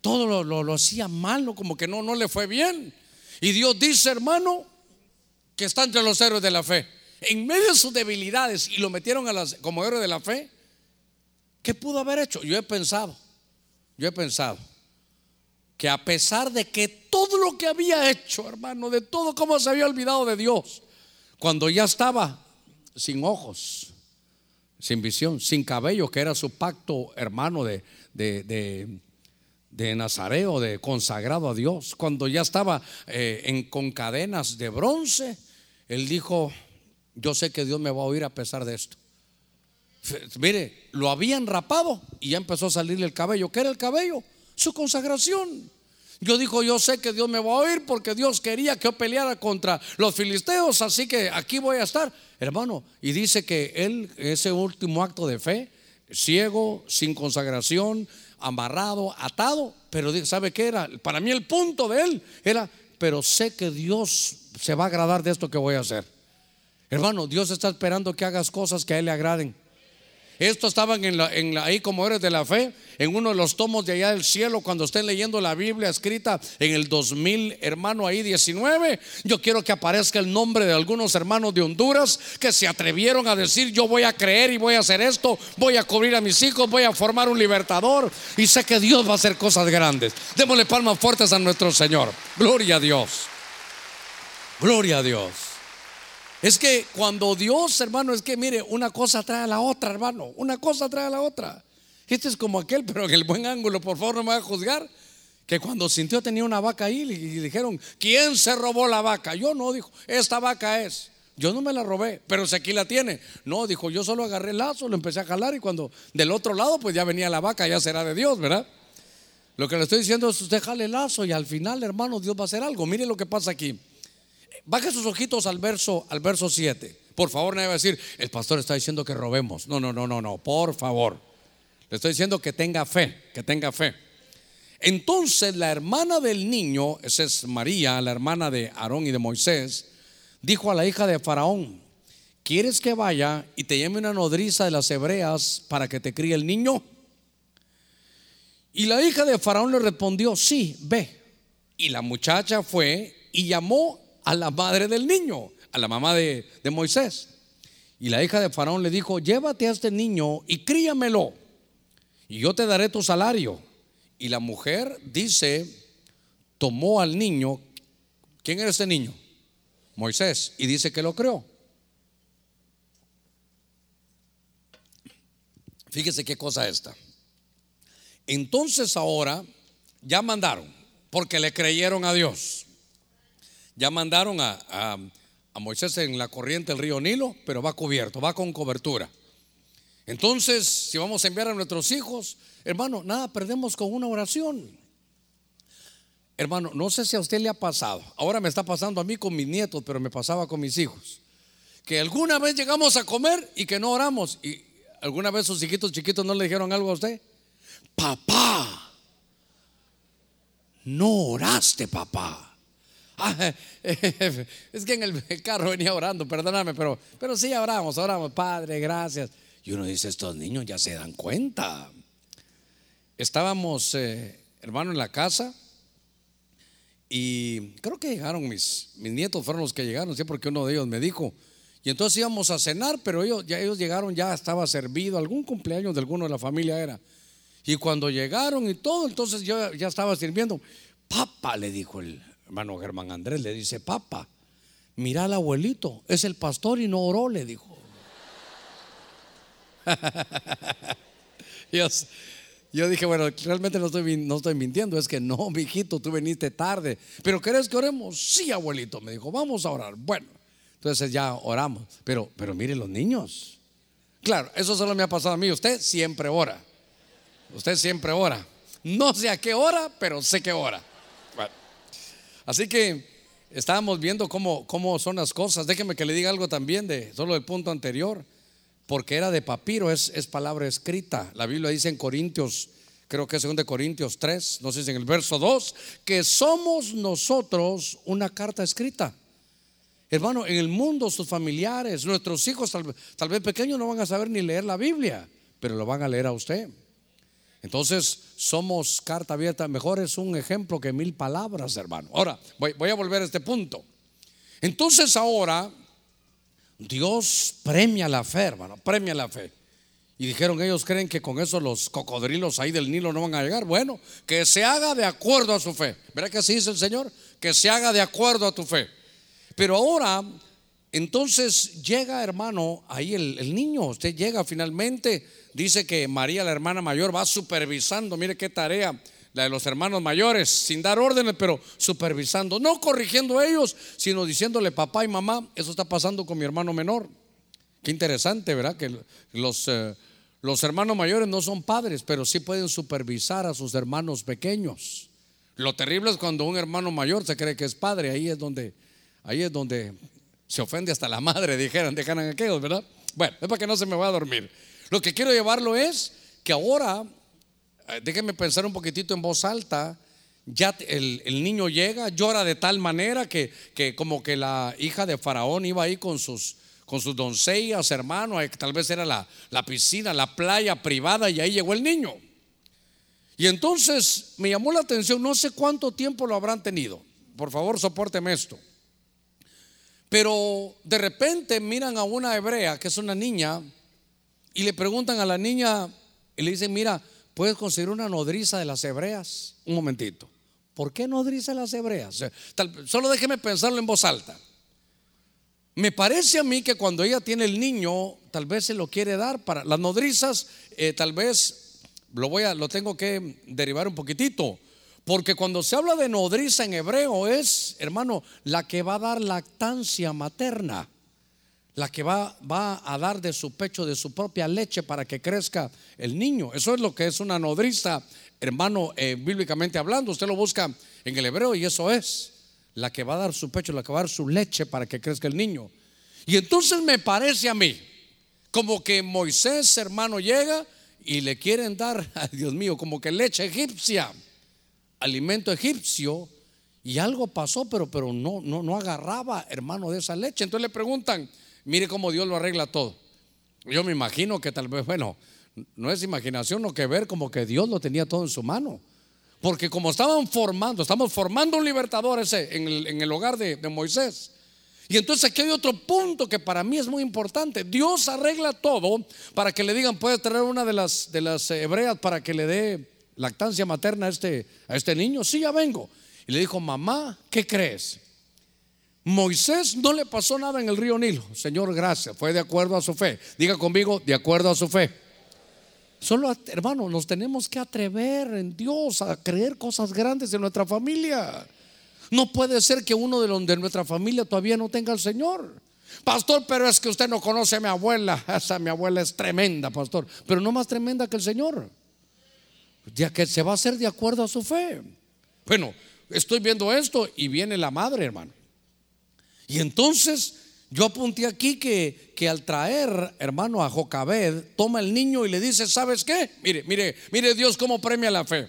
todo lo, lo, hacía malo, como que no, no le fue bien. Y Dios dice, hermano, que está entre los héroes de la fe. En medio de sus debilidades y lo metieron a las, como héroe de la fe, ¿qué pudo haber hecho? Yo he pensado, yo he pensado que a pesar de que todo lo que había hecho, hermano, de todo como se había olvidado de Dios, cuando ya estaba sin ojos, sin visión, sin cabello, que era su pacto hermano de, de, Nazareo, de consagrado a Dios, cuando ya estaba eh, en, con cadenas de bronce, él dijo, yo sé que Dios me va a oír a pesar de esto. Mire, lo habían rapado y ya empezó a salirle el cabello. ¿Qué era el cabello? Su consagración. Yo dijo, yo sé que Dios me va a oír porque Dios quería que yo peleara contra los filisteos, así que aquí voy a estar, hermano. Y dice que él, ese último acto de fe, ciego, sin consagración, amarrado, atado, pero ¿sabe qué era? Para mí el punto de él era, pero sé que Dios se va a agradar de esto que voy a hacer. Hermano, Dios está esperando que hagas cosas que a Él le agraden. Esto estaban en la, en la, ahí como eres de la fe, en uno de los tomos de allá del cielo, cuando estén leyendo la Biblia escrita en el 2000, hermano, ahí 19. Yo quiero que aparezca el nombre de algunos hermanos de Honduras que se atrevieron a decir: Yo voy a creer y voy a hacer esto, voy a cubrir a mis hijos, voy a formar un libertador y sé que Dios va a hacer cosas grandes. Démosle palmas fuertes a nuestro Señor. Gloria a Dios. Gloria a Dios. Es que cuando Dios, hermano, es que mire, una cosa trae a la otra, hermano. Una cosa trae a la otra. Este es como aquel, (laughs) pero en el buen ángulo, por favor, no me va a juzgar. Que cuando sintió tenía una vaca ahí y dijeron, ¿quién se robó la vaca? Yo no, dijo, esta vaca es. Yo no me la robé, pero si aquí la tiene. No, dijo, yo solo agarré el lazo, lo empecé a jalar y cuando del otro lado, pues ya venía la vaca, ya será de Dios, ¿verdad? Lo que le estoy diciendo es, usted jale el lazo y al final, hermano, Dios va a hacer algo. Mire lo que pasa aquí. Baje sus ojitos al verso, al verso 7. Por favor, nadie va a decir, el pastor está diciendo que robemos. No, no, no, no, no, por favor. Le estoy diciendo que tenga fe, que tenga fe. Entonces la hermana del niño, esa es María, la hermana de Aarón y de Moisés, dijo a la hija de Faraón, ¿quieres que vaya y te llame una nodriza de las hebreas para que te críe el niño? Y la hija de Faraón le respondió, sí, ve. Y la muchacha fue y llamó a la madre del niño, a la mamá de, Moisés. Y la hija de Faraón le dijo, llévate a este niño y críamelo, y yo te daré tu salario. Y la mujer dice, tomó al niño, ¿quién era este niño? Moisés, y dice que lo creó. Fíjese qué cosa esta. Entonces ahora ya mandaron, porque le creyeron a Dios. Ya mandaron a, Moisés en la corriente del río Nilo, pero va cubierto, va con cobertura. Entonces, si vamos a enviar a nuestros hijos, hermano, nada, perdemos con una oración. Hermano, no sé si a usted le ha pasado, ahora me está pasando a mí con mis nietos, pero me pasaba con mis hijos, que alguna vez llegamos a comer y que no oramos. ¿Y alguna vez sus hijitos chiquitos no le dijeron algo a usted? Papá, no oraste, papá. (laughs) Es que en el (laughs) carro venía orando, perdóname, pero, pero sí oramos, oramos, Padre, gracias. Y uno dice, estos niños ya se dan cuenta. Estábamos, eh, hermano, en la casa y creo que llegaron mis, mis nietos, fueron los que llegaron, sí, porque uno de ellos me dijo. Y entonces íbamos a cenar, pero ellos, ya ellos llegaron, ya estaba servido, algún cumpleaños de alguno de la familia era. Y cuando llegaron y todo, entonces yo ya estaba sirviendo. Papá, le dijo el, hermano Germán Andrés le dice, papá, mira al abuelito, es el pastor y no oró, le dijo. (laughs) yo, dije, bueno, realmente no estoy, no estoy mintiendo, es que no, (laughs) mijito, tú viniste tarde. Pero ¿querés que oremos? Sí, abuelito, me dijo, vamos a orar. Bueno, entonces ya oramos. Pero, pero mire los niños. Claro, eso solo me ha pasado a mí. Usted siempre ora. Usted siempre ora. No sé a qué hora, pero sé que ora. Así que estábamos viendo cómo, cómo son las cosas. Déjeme que le diga algo también de solo el punto anterior, porque era de papiro, es, es palabra escrita. La Biblia dice en Corintios, creo que es de Corintios 3, no sé si en el verso 2, que somos nosotros una carta escrita. Hermano, en el mundo sus familiares, nuestros hijos tal, tal vez pequeños no van a saber ni leer la Biblia, pero lo van a leer a usted. Entonces somos carta abierta. Mejor es un ejemplo que mil palabras, hermano. Ahora, voy, a volver a este punto. Entonces ahora Dios premia la fe, hermano, premia la fe. Y dijeron, ellos creen que con eso los cocodrilos ahí del Nilo no van a llegar. Bueno, que se haga de acuerdo a su fe. ¿Verdad que así dice el Señor? Que se haga de acuerdo a tu fe. Pero ahora, entonces llega, hermano, ahí el, niño. Usted llega finalmente. Dice que María, la hermana mayor, va supervisando. Mire qué tarea la de los hermanos mayores, sin dar órdenes, pero supervisando, no corrigiendo a ellos, sino diciéndole papá y mamá, eso está pasando con mi hermano menor. Qué interesante, ¿verdad? Que los, eh, los hermanos mayores no son padres, pero sí pueden supervisar a sus hermanos pequeños. Lo terrible es cuando un hermano mayor se cree que es padre, ahí es donde, ahí es donde se ofende hasta la madre, dijeran, dejaran aquellos, ¿verdad? Bueno, es para que no se me vaya a dormir. Lo que quiero llevarlo es que ahora eh, déjenme pensar un poquitito en voz alta. Ya el, niño llega, llora de tal manera que, que, como que la hija de Faraón iba ahí con sus, con sus doncellas, hermanos, tal vez era la, la piscina, la playa privada y ahí llegó el niño. Y entonces me llamó la atención, no sé cuánto tiempo lo habrán tenido. Por favor, soporteme esto. Pero de repente miran a una hebrea, que es una niña, y le preguntan a la niña, y le dicen, mira, puedes conseguir una nodriza de las hebreas. Un momentito. ¿Por qué nodriza de las hebreas? solo déjeme pensarlo en voz alta. Me parece a mí que cuando ella tiene el niño, tal vez se lo quiere dar para las nodrizas, eh, tal vez lo voy a, lo tengo que derivar un poquitito. Porque cuando se habla de nodriza en hebreo es, hermano, la que va a dar lactancia materna la que va, a dar de su pecho, de su propia leche para que crezca el niño. Eso es lo que es una nodriza, hermano, eh, bíblicamente hablando. Usted lo busca en el hebreo y eso es la que va a dar su pecho, la que va a dar su leche para que crezca el niño. Y entonces me parece a mí como que Moisés, hermano, llega y le quieren dar, (laughs) Dios mío, como que leche egipcia, alimento egipcio. Y algo pasó, pero, pero no, no, no agarraba, hermano, de esa leche. Entonces le preguntan, Mire cómo Dios lo arregla todo. Yo me imagino que tal vez, bueno, no es imaginación lo que ver como que Dios lo tenía todo en su mano. Porque como estaban formando, estamos formando un libertador ese en el, hogar de, Moisés. Y entonces aquí hay otro punto que para mí es muy importante. Dios arregla todo para que le digan, puede traer una de las, de las hebreas para que le dé lactancia materna a este, a este niño. Sí, ya vengo. Y le dijo, mamá, ¿qué crees? Moisés no le pasó nada en el río Nilo. Señor, gracias. Fue de acuerdo a su fe. Diga conmigo, de acuerdo a su fe. Solo, hermano, nos tenemos que atrever en Dios a creer cosas grandes en nuestra familia. No puede ser que uno de los de nuestra familia todavía no tenga al Señor. Pastor, pero es que usted no conoce a mi abuela. (laughs) Esa mi abuela es tremenda, pastor. Pero no más tremenda que el Señor. Ya que se va a hacer de acuerdo a su fe. Bueno, estoy viendo esto y viene la madre, hermano. Y entonces yo apunté aquí que, que al traer, hermano, a Jocabed, toma el niño y le dice, ¿sabes qué? Mire, mire, mire Dios cómo premia la fe.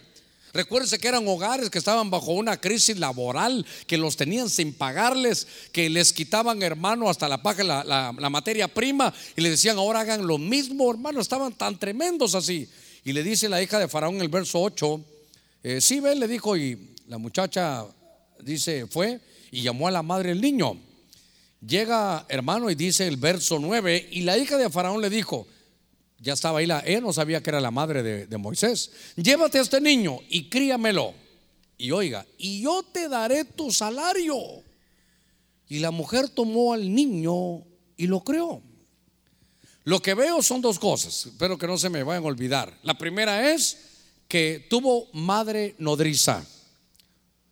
Recuérdese que eran hogares que estaban bajo una crisis laboral, que los tenían sin pagarles, que les quitaban, hermano, hasta la paga, la, la, materia prima, y le decían, ahora hagan lo mismo, hermano, estaban tan tremendos así. Y le dice la hija de Faraón el verso 8, eh, sí, ve, le dijo, y la muchacha dice, fue y llamó a la madre del niño. Llega, hermano, y dice el verso 9, y la hija de Faraón le dijo, ya estaba ahí, la, ella no sabía que era la madre de, de Moisés, llévate a este niño y críamelo. Y oiga, y yo te daré tu salario. Y la mujer tomó al niño y lo creó. Lo que veo son dos cosas, espero que no se me vayan a olvidar. La primera es que tuvo madre nodriza.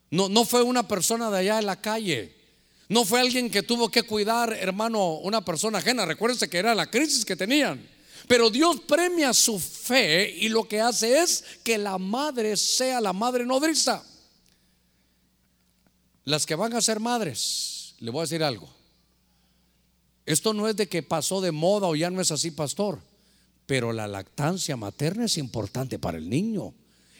No, fue una persona de allá en la calle. No fue alguien que tuvo que cuidar, hermano, una persona ajena. Recuérdense que era la crisis que tenían. Pero Dios premia su fe y lo que hace es que la madre sea la madre nodriza. Las que van a ser madres, le voy a decir algo. Esto no es de que pasó de moda o ya no es así, pastor. Pero la lactancia materna es importante para el niño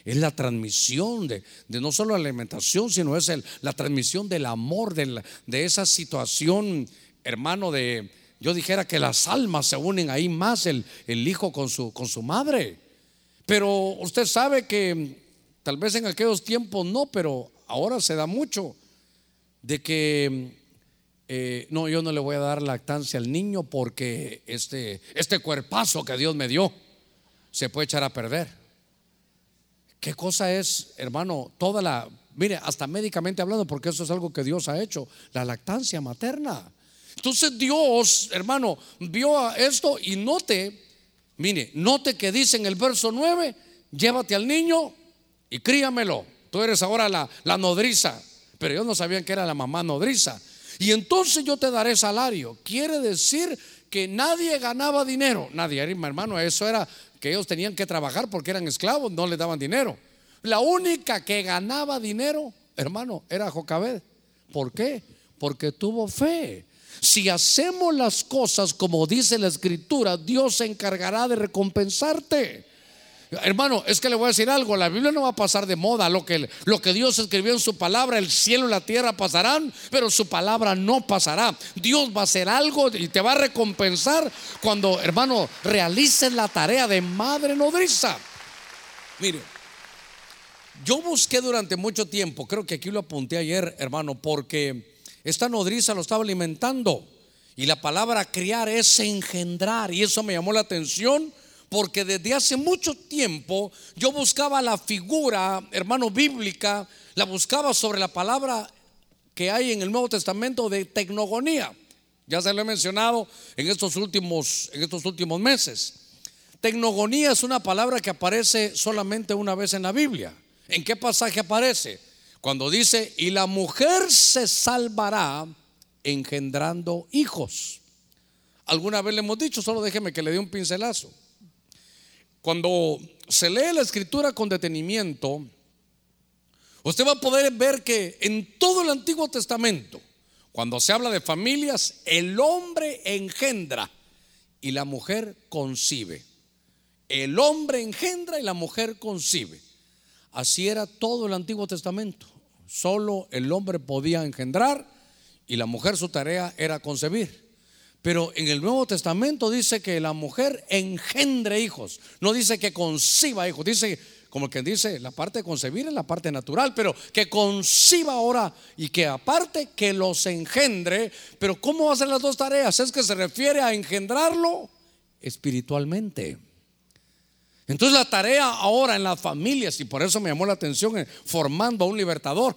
es la transmisión de, no solo la alimentación, sino es la transmisión del amor, de, de esa situación, hermano, de, yo dijera que las almas se unen ahí más, el, el hijo con su, con su madre. Pero usted sabe que tal vez en aquellos tiempos no, pero ahora se da mucho de que eh, no, yo no le voy a dar lactancia al niño porque este, este cuerpazo que Dios me dio se puede echar a perder. ¿Qué cosa es, hermano? Toda la, mire, hasta médicamente hablando, porque eso es algo que Dios ha hecho, la lactancia materna. Entonces Dios, hermano, vio esto y note, mire, note que dice en el verso 9, llévate al niño y críamelo. Tú eres ahora la, la nodriza, pero ellos no sabían que era la mamá nodriza. Y entonces yo te daré salario. Quiere decir que nadie ganaba dinero. Nadie, hermano, eso era que ellos tenían que trabajar porque eran esclavos, no les daban dinero. La única que ganaba dinero, hermano, era Jocabed. ¿Por qué? Porque tuvo fe. Si hacemos las cosas como dice la escritura, Dios se encargará de recompensarte. Hermano, es que le voy a decir algo, la Biblia no va a pasar de moda, lo que, Dios escribió en su palabra, el cielo y la tierra pasarán, pero su palabra no pasará. Dios va a hacer algo y te va a recompensar cuando, hermano, realices la tarea de madre nodriza. Mire, yo busqué durante mucho tiempo, creo que aquí lo apunté ayer, hermano, porque esta nodriza lo estaba alimentando y la palabra criar es engendrar y eso me llamó la atención porque desde hace mucho tiempo yo buscaba la figura, hermano, bíblica, la buscaba sobre la palabra que hay en el Nuevo Testamento de tecnogonía. Ya se lo he mencionado en estos últimos, en estos últimos meses. Tecnogonía es una palabra que aparece solamente una vez en la Biblia. ¿En qué pasaje aparece? Cuando dice, y la mujer se salvará engendrando hijos. Alguna vez le hemos dicho, solo déjeme que le dé un pincelazo. Cuando se lee la escritura con detenimiento, usted va a poder ver que en todo el Antiguo Testamento, cuando se habla de familias, el hombre engendra y la mujer concibe. El hombre engendra y la mujer concibe. Así era todo el Antiguo Testamento. Solo el hombre podía engendrar y la mujer su tarea era concebir. Pero en el Nuevo Testamento dice que la mujer engendre hijos. No dice que conciba hijos. Dice, como que dice, la parte de concebir es la parte natural, pero que conciba ahora y que aparte que los engendre. Pero ¿cómo hacen las dos tareas? Es que se refiere a engendrarlo espiritualmente. Entonces la tarea ahora en las familias, y por eso me llamó la atención formando a un libertador,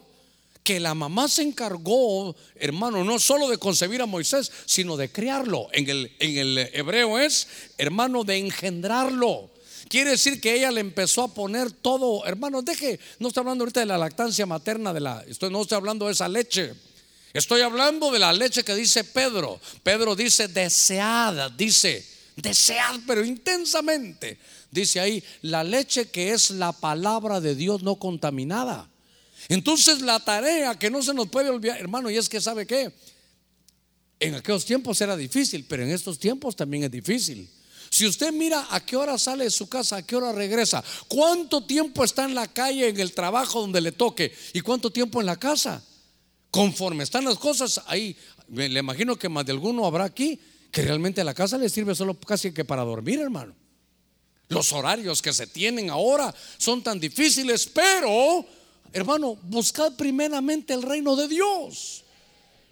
que la mamá se encargó, hermano, no solo de concebir a Moisés, sino de criarlo. En el, en el hebreo es, hermano, de engendrarlo. Quiere decir que ella le empezó a poner todo, hermano, deje, no estoy hablando ahorita de la lactancia materna, de la, estoy, no estoy hablando de esa leche. Estoy hablando de la leche que dice Pedro. Pedro dice deseada, dice desead, pero intensamente. Dice ahí, la leche que es la palabra de Dios no contaminada. Entonces la tarea que no se nos puede olvidar, hermano, y es que sabe que en aquellos tiempos era difícil, pero en estos tiempos también es difícil. Si usted mira a qué hora sale de su casa, a qué hora regresa, cuánto tiempo está en la calle, en el trabajo donde le toque y cuánto tiempo en la casa. Conforme están las cosas, ahí le imagino que más de alguno habrá aquí que realmente la casa le sirve solo casi que para dormir, hermano. Los horarios que se tienen ahora son tan difíciles, pero Hermano, buscad primeramente el reino de Dios.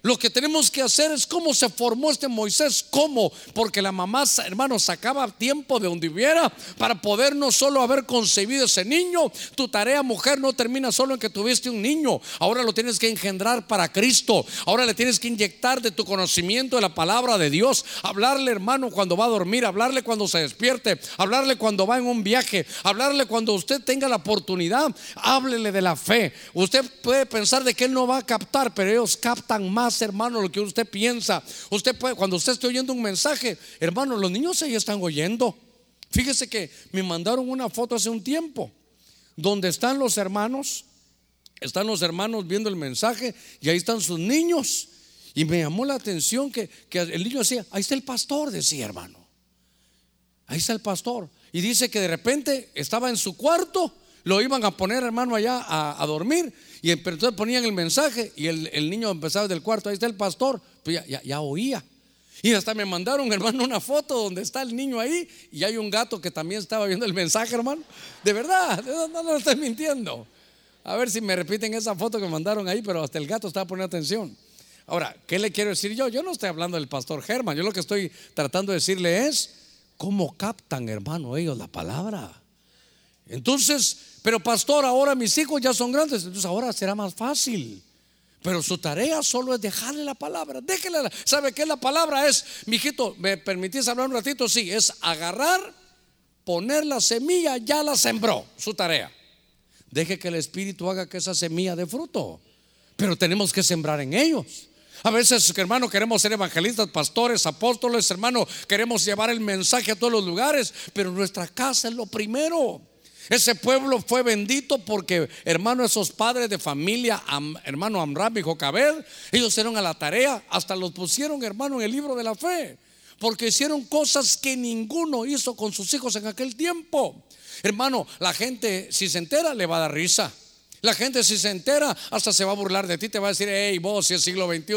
Lo que tenemos que hacer es cómo se formó este Moisés, cómo, porque la mamá, hermano, sacaba tiempo de donde hubiera para poder no solo haber concebido ese niño. Tu tarea, mujer, no termina solo en que tuviste un niño. Ahora lo tienes que engendrar para Cristo. Ahora le tienes que inyectar de tu conocimiento de la palabra de Dios. Hablarle, hermano, cuando va a dormir, hablarle cuando se despierte, hablarle cuando va en un viaje, hablarle cuando usted tenga la oportunidad. Háblele de la fe. Usted puede pensar de que él no va a captar, pero ellos captan más hermano, lo que usted piensa. Usted puede, cuando usted esté oyendo un mensaje, hermano, los niños ahí están oyendo. Fíjese que me mandaron una foto hace un tiempo, donde están los hermanos, están los hermanos viendo el mensaje y ahí están sus niños. Y me llamó la atención que, el niño decía, ahí está el pastor, decía hermano. Ahí está el pastor. Y dice que de repente estaba en su cuarto, lo iban a poner hermano allá a dormir y entonces ponían el mensaje y el, niño empezaba del cuarto, ahí está el pastor, pues ya, oía. Y hasta me mandaron, (laughs) hermano, una foto donde está el niño ahí y hay un gato que también estaba viendo el mensaje, hermano. De verdad, no, no, estoy mintiendo. A ver si me repiten esa foto que me mandaron ahí, pero hasta el gato estaba poniendo atención. Ahora, ¿qué le quiero decir yo? Yo no estoy hablando del pastor Germán, yo lo que estoy tratando de decirle es cómo captan, hermano, ellos la palabra. Entonces, pero pastor, ahora mis hijos ya son grandes, entonces ahora será más fácil. Pero su tarea solo es dejarle la palabra. Déjele. ¿Sabe qué la palabra es? Mijito, ¿me permitís hablar un ratito? Sí, es agarrar, poner la semilla, ya la sembró. Su tarea. Deje que el Espíritu haga que esa semilla dé fruto. Pero tenemos que sembrar en ellos. A veces, hermano, queremos ser evangelistas, pastores, apóstoles, hermano, queremos llevar el mensaje a todos los lugares, pero nuestra casa es lo primero. Ese pueblo fue bendito porque, hermano, esos padres de familia, hermano Amram y Jocabed, ellos fueron a la tarea, hasta los pusieron, hermano, en el libro de la fe, porque hicieron cosas que ninguno hizo con sus hijos en aquel tiempo. Hermano, la gente, si se entera, le va a dar risa. La gente, si se entera, hasta se va a burlar de ti, te va a decir, hey, vos, si es siglo XXI.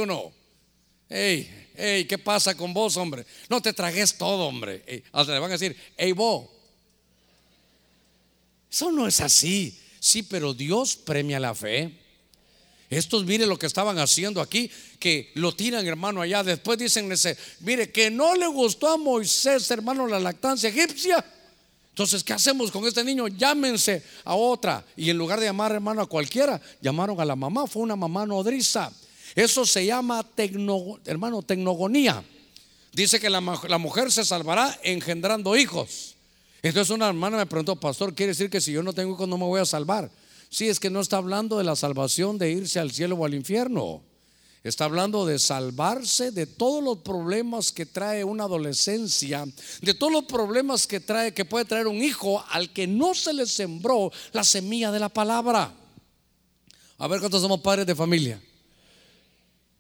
Hey, hey, ¿qué pasa con vos, hombre? No te tragues todo, hombre. hasta le van a decir, hey, vos eso no es así. Sí, pero Dios premia la fe. Estos, mire lo que estaban haciendo aquí, que lo tiran, hermano, allá. Después dicen, mire, que no le gustó a Moisés, hermano, la lactancia egipcia. Entonces, ¿qué hacemos con este niño? Llámense a otra. Y en lugar de llamar, hermano, a cualquiera, llamaron a la mamá. Fue una mamá nodriza. Eso se llama, hermano, tecnogonía. Dice que la mujer se salvará engendrando hijos. Entonces una hermana me preguntó, pastor, ¿quiere decir que si yo no tengo hijos no me voy a salvar? Sí, es que no está hablando de la salvación de irse al cielo o al infierno. Está hablando de salvarse de todos los problemas que trae una adolescencia, de todos los problemas que trae, que puede traer un hijo al que no se le sembró la semilla de la palabra. A ver cuántos somos padres de familia.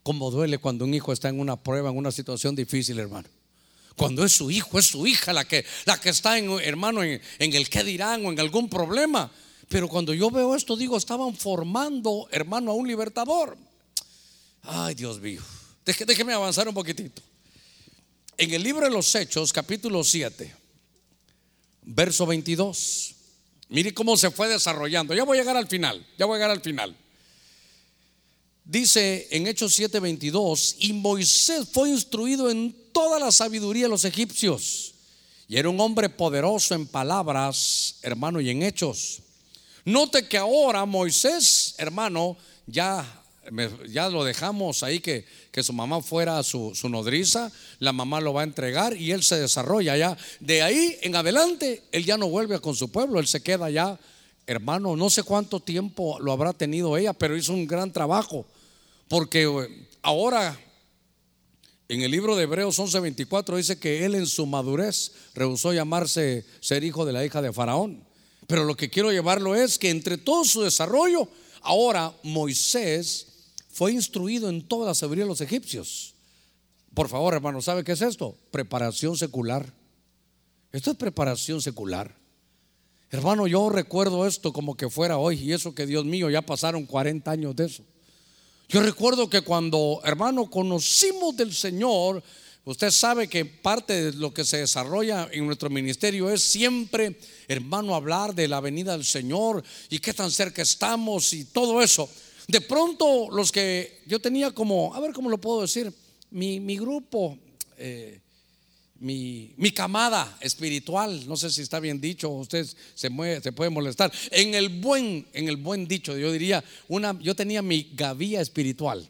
Cómo duele cuando un hijo está en una prueba, en una situación difícil, hermano. Cuando es su hijo, es su hija la que, la que está, en, hermano, en, el qué dirán o en algún problema. Pero cuando yo veo esto, digo, estaban formando, hermano, a un libertador. Ay, Dios mío. déjeme avanzar un poquitito. En el libro de los Hechos, capítulo 7, verso 22. Mire cómo se fue desarrollando. Ya voy a llegar al final. Ya voy a llegar al final. Dice en Hechos 7:22, y Moisés fue instruido en toda la sabiduría de los egipcios, y era un hombre poderoso en palabras, hermano, y en hechos. Note que ahora Moisés, hermano, ya, ya lo dejamos ahí que, que su mamá fuera su, su nodriza, la mamá lo va a entregar y él se desarrolla ya. De ahí en adelante, él ya no vuelve con su pueblo, él se queda ya hermano, no sé cuánto tiempo lo habrá tenido ella, pero hizo un gran trabajo. Porque eh, ahora, en el libro de Hebreos 11:24 dice que él en su madurez rehusó llamarse ser hijo de la hija de Faraón. Pero lo que quiero llevarlo es que entre todo su desarrollo, ahora Moisés fue instruido en toda la sabiduría de los egipcios. Por favor, hermano, ¿sabe qué es esto? Preparación secular. Esto es preparación secular. Hermano, yo recuerdo esto como que fuera hoy, y eso que Dios mío, ya pasaron 40 años de eso. Yo recuerdo que cuando, hermano, conocimos del Señor, usted sabe que parte de lo que se desarrolla en nuestro ministerio es siempre, hermano, hablar de la venida del Señor y qué tan cerca estamos y todo eso. De pronto, los que yo tenía como, a ver cómo lo puedo decir, mi, mi grupo, eh, mi, camada espiritual, no sé si está bien dicho, usted se, se puede molestar. En el buen, en el buen dicho, yo diría, una, yo tenía mi gavía espiritual,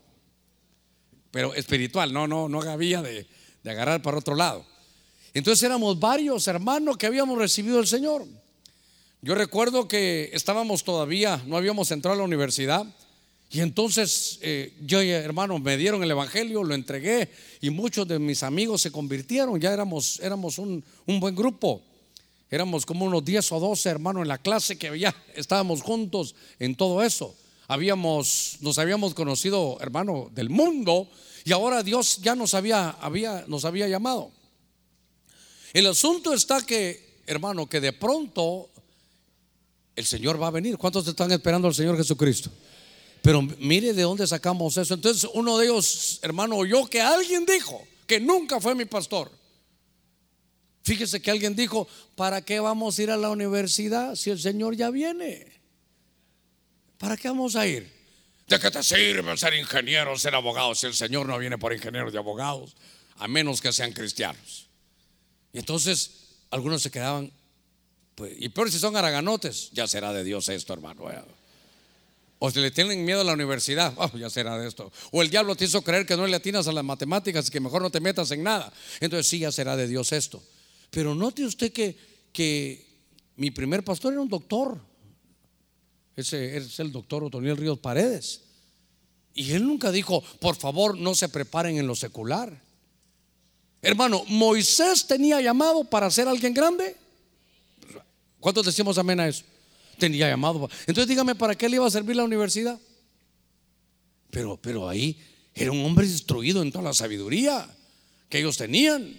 pero espiritual, no, no, no gavía de, de agarrar para otro lado. Entonces éramos varios hermanos que habíamos recibido el Señor. Yo recuerdo que estábamos todavía, no habíamos entrado a la universidad y entonces eh, yo, hermano, me dieron el Evangelio, lo entregué y muchos de mis amigos se convirtieron. Ya éramos, éramos un, buen grupo. Éramos como unos 10 o 12 hermanos en la clase que ya estábamos juntos en todo eso. Habíamos, nos habíamos conocido, hermano, del mundo y ahora Dios ya nos había, había, nos había llamado. El asunto está que, hermano, que de pronto el Señor va a venir. ¿Cuántos están esperando al Señor Jesucristo? Pero mire de dónde sacamos eso. Entonces uno de ellos, hermano, oyó que alguien dijo, que nunca fue mi pastor. Fíjese que alguien dijo, ¿para qué vamos a ir a la universidad si el Señor ya viene? ¿Para qué vamos a ir? ¿De qué te sirve ser ingeniero, ser abogado si el Señor no viene por ingenieros y abogados? A menos que sean cristianos. Y entonces algunos se quedaban, pues, y peor si son araganotes, ya será de Dios esto, hermano. O si le tienen miedo a la universidad, oh, ya será de esto. O el diablo te hizo creer que no le atinas a las matemáticas y que mejor no te metas en nada. Entonces sí, ya será de Dios esto. Pero note usted que, que mi primer pastor era un doctor. Ese es el doctor Otoniel Ríos Paredes. Y él nunca dijo, por favor, no se preparen en lo secular. Hermano, Moisés tenía llamado para ser alguien grande. ¿Cuántos decimos amén a eso? Tenía llamado. Entonces dígame, ¿para qué le iba a servir la universidad? Pero, pero ahí era un hombre instruido en toda la sabiduría que ellos tenían.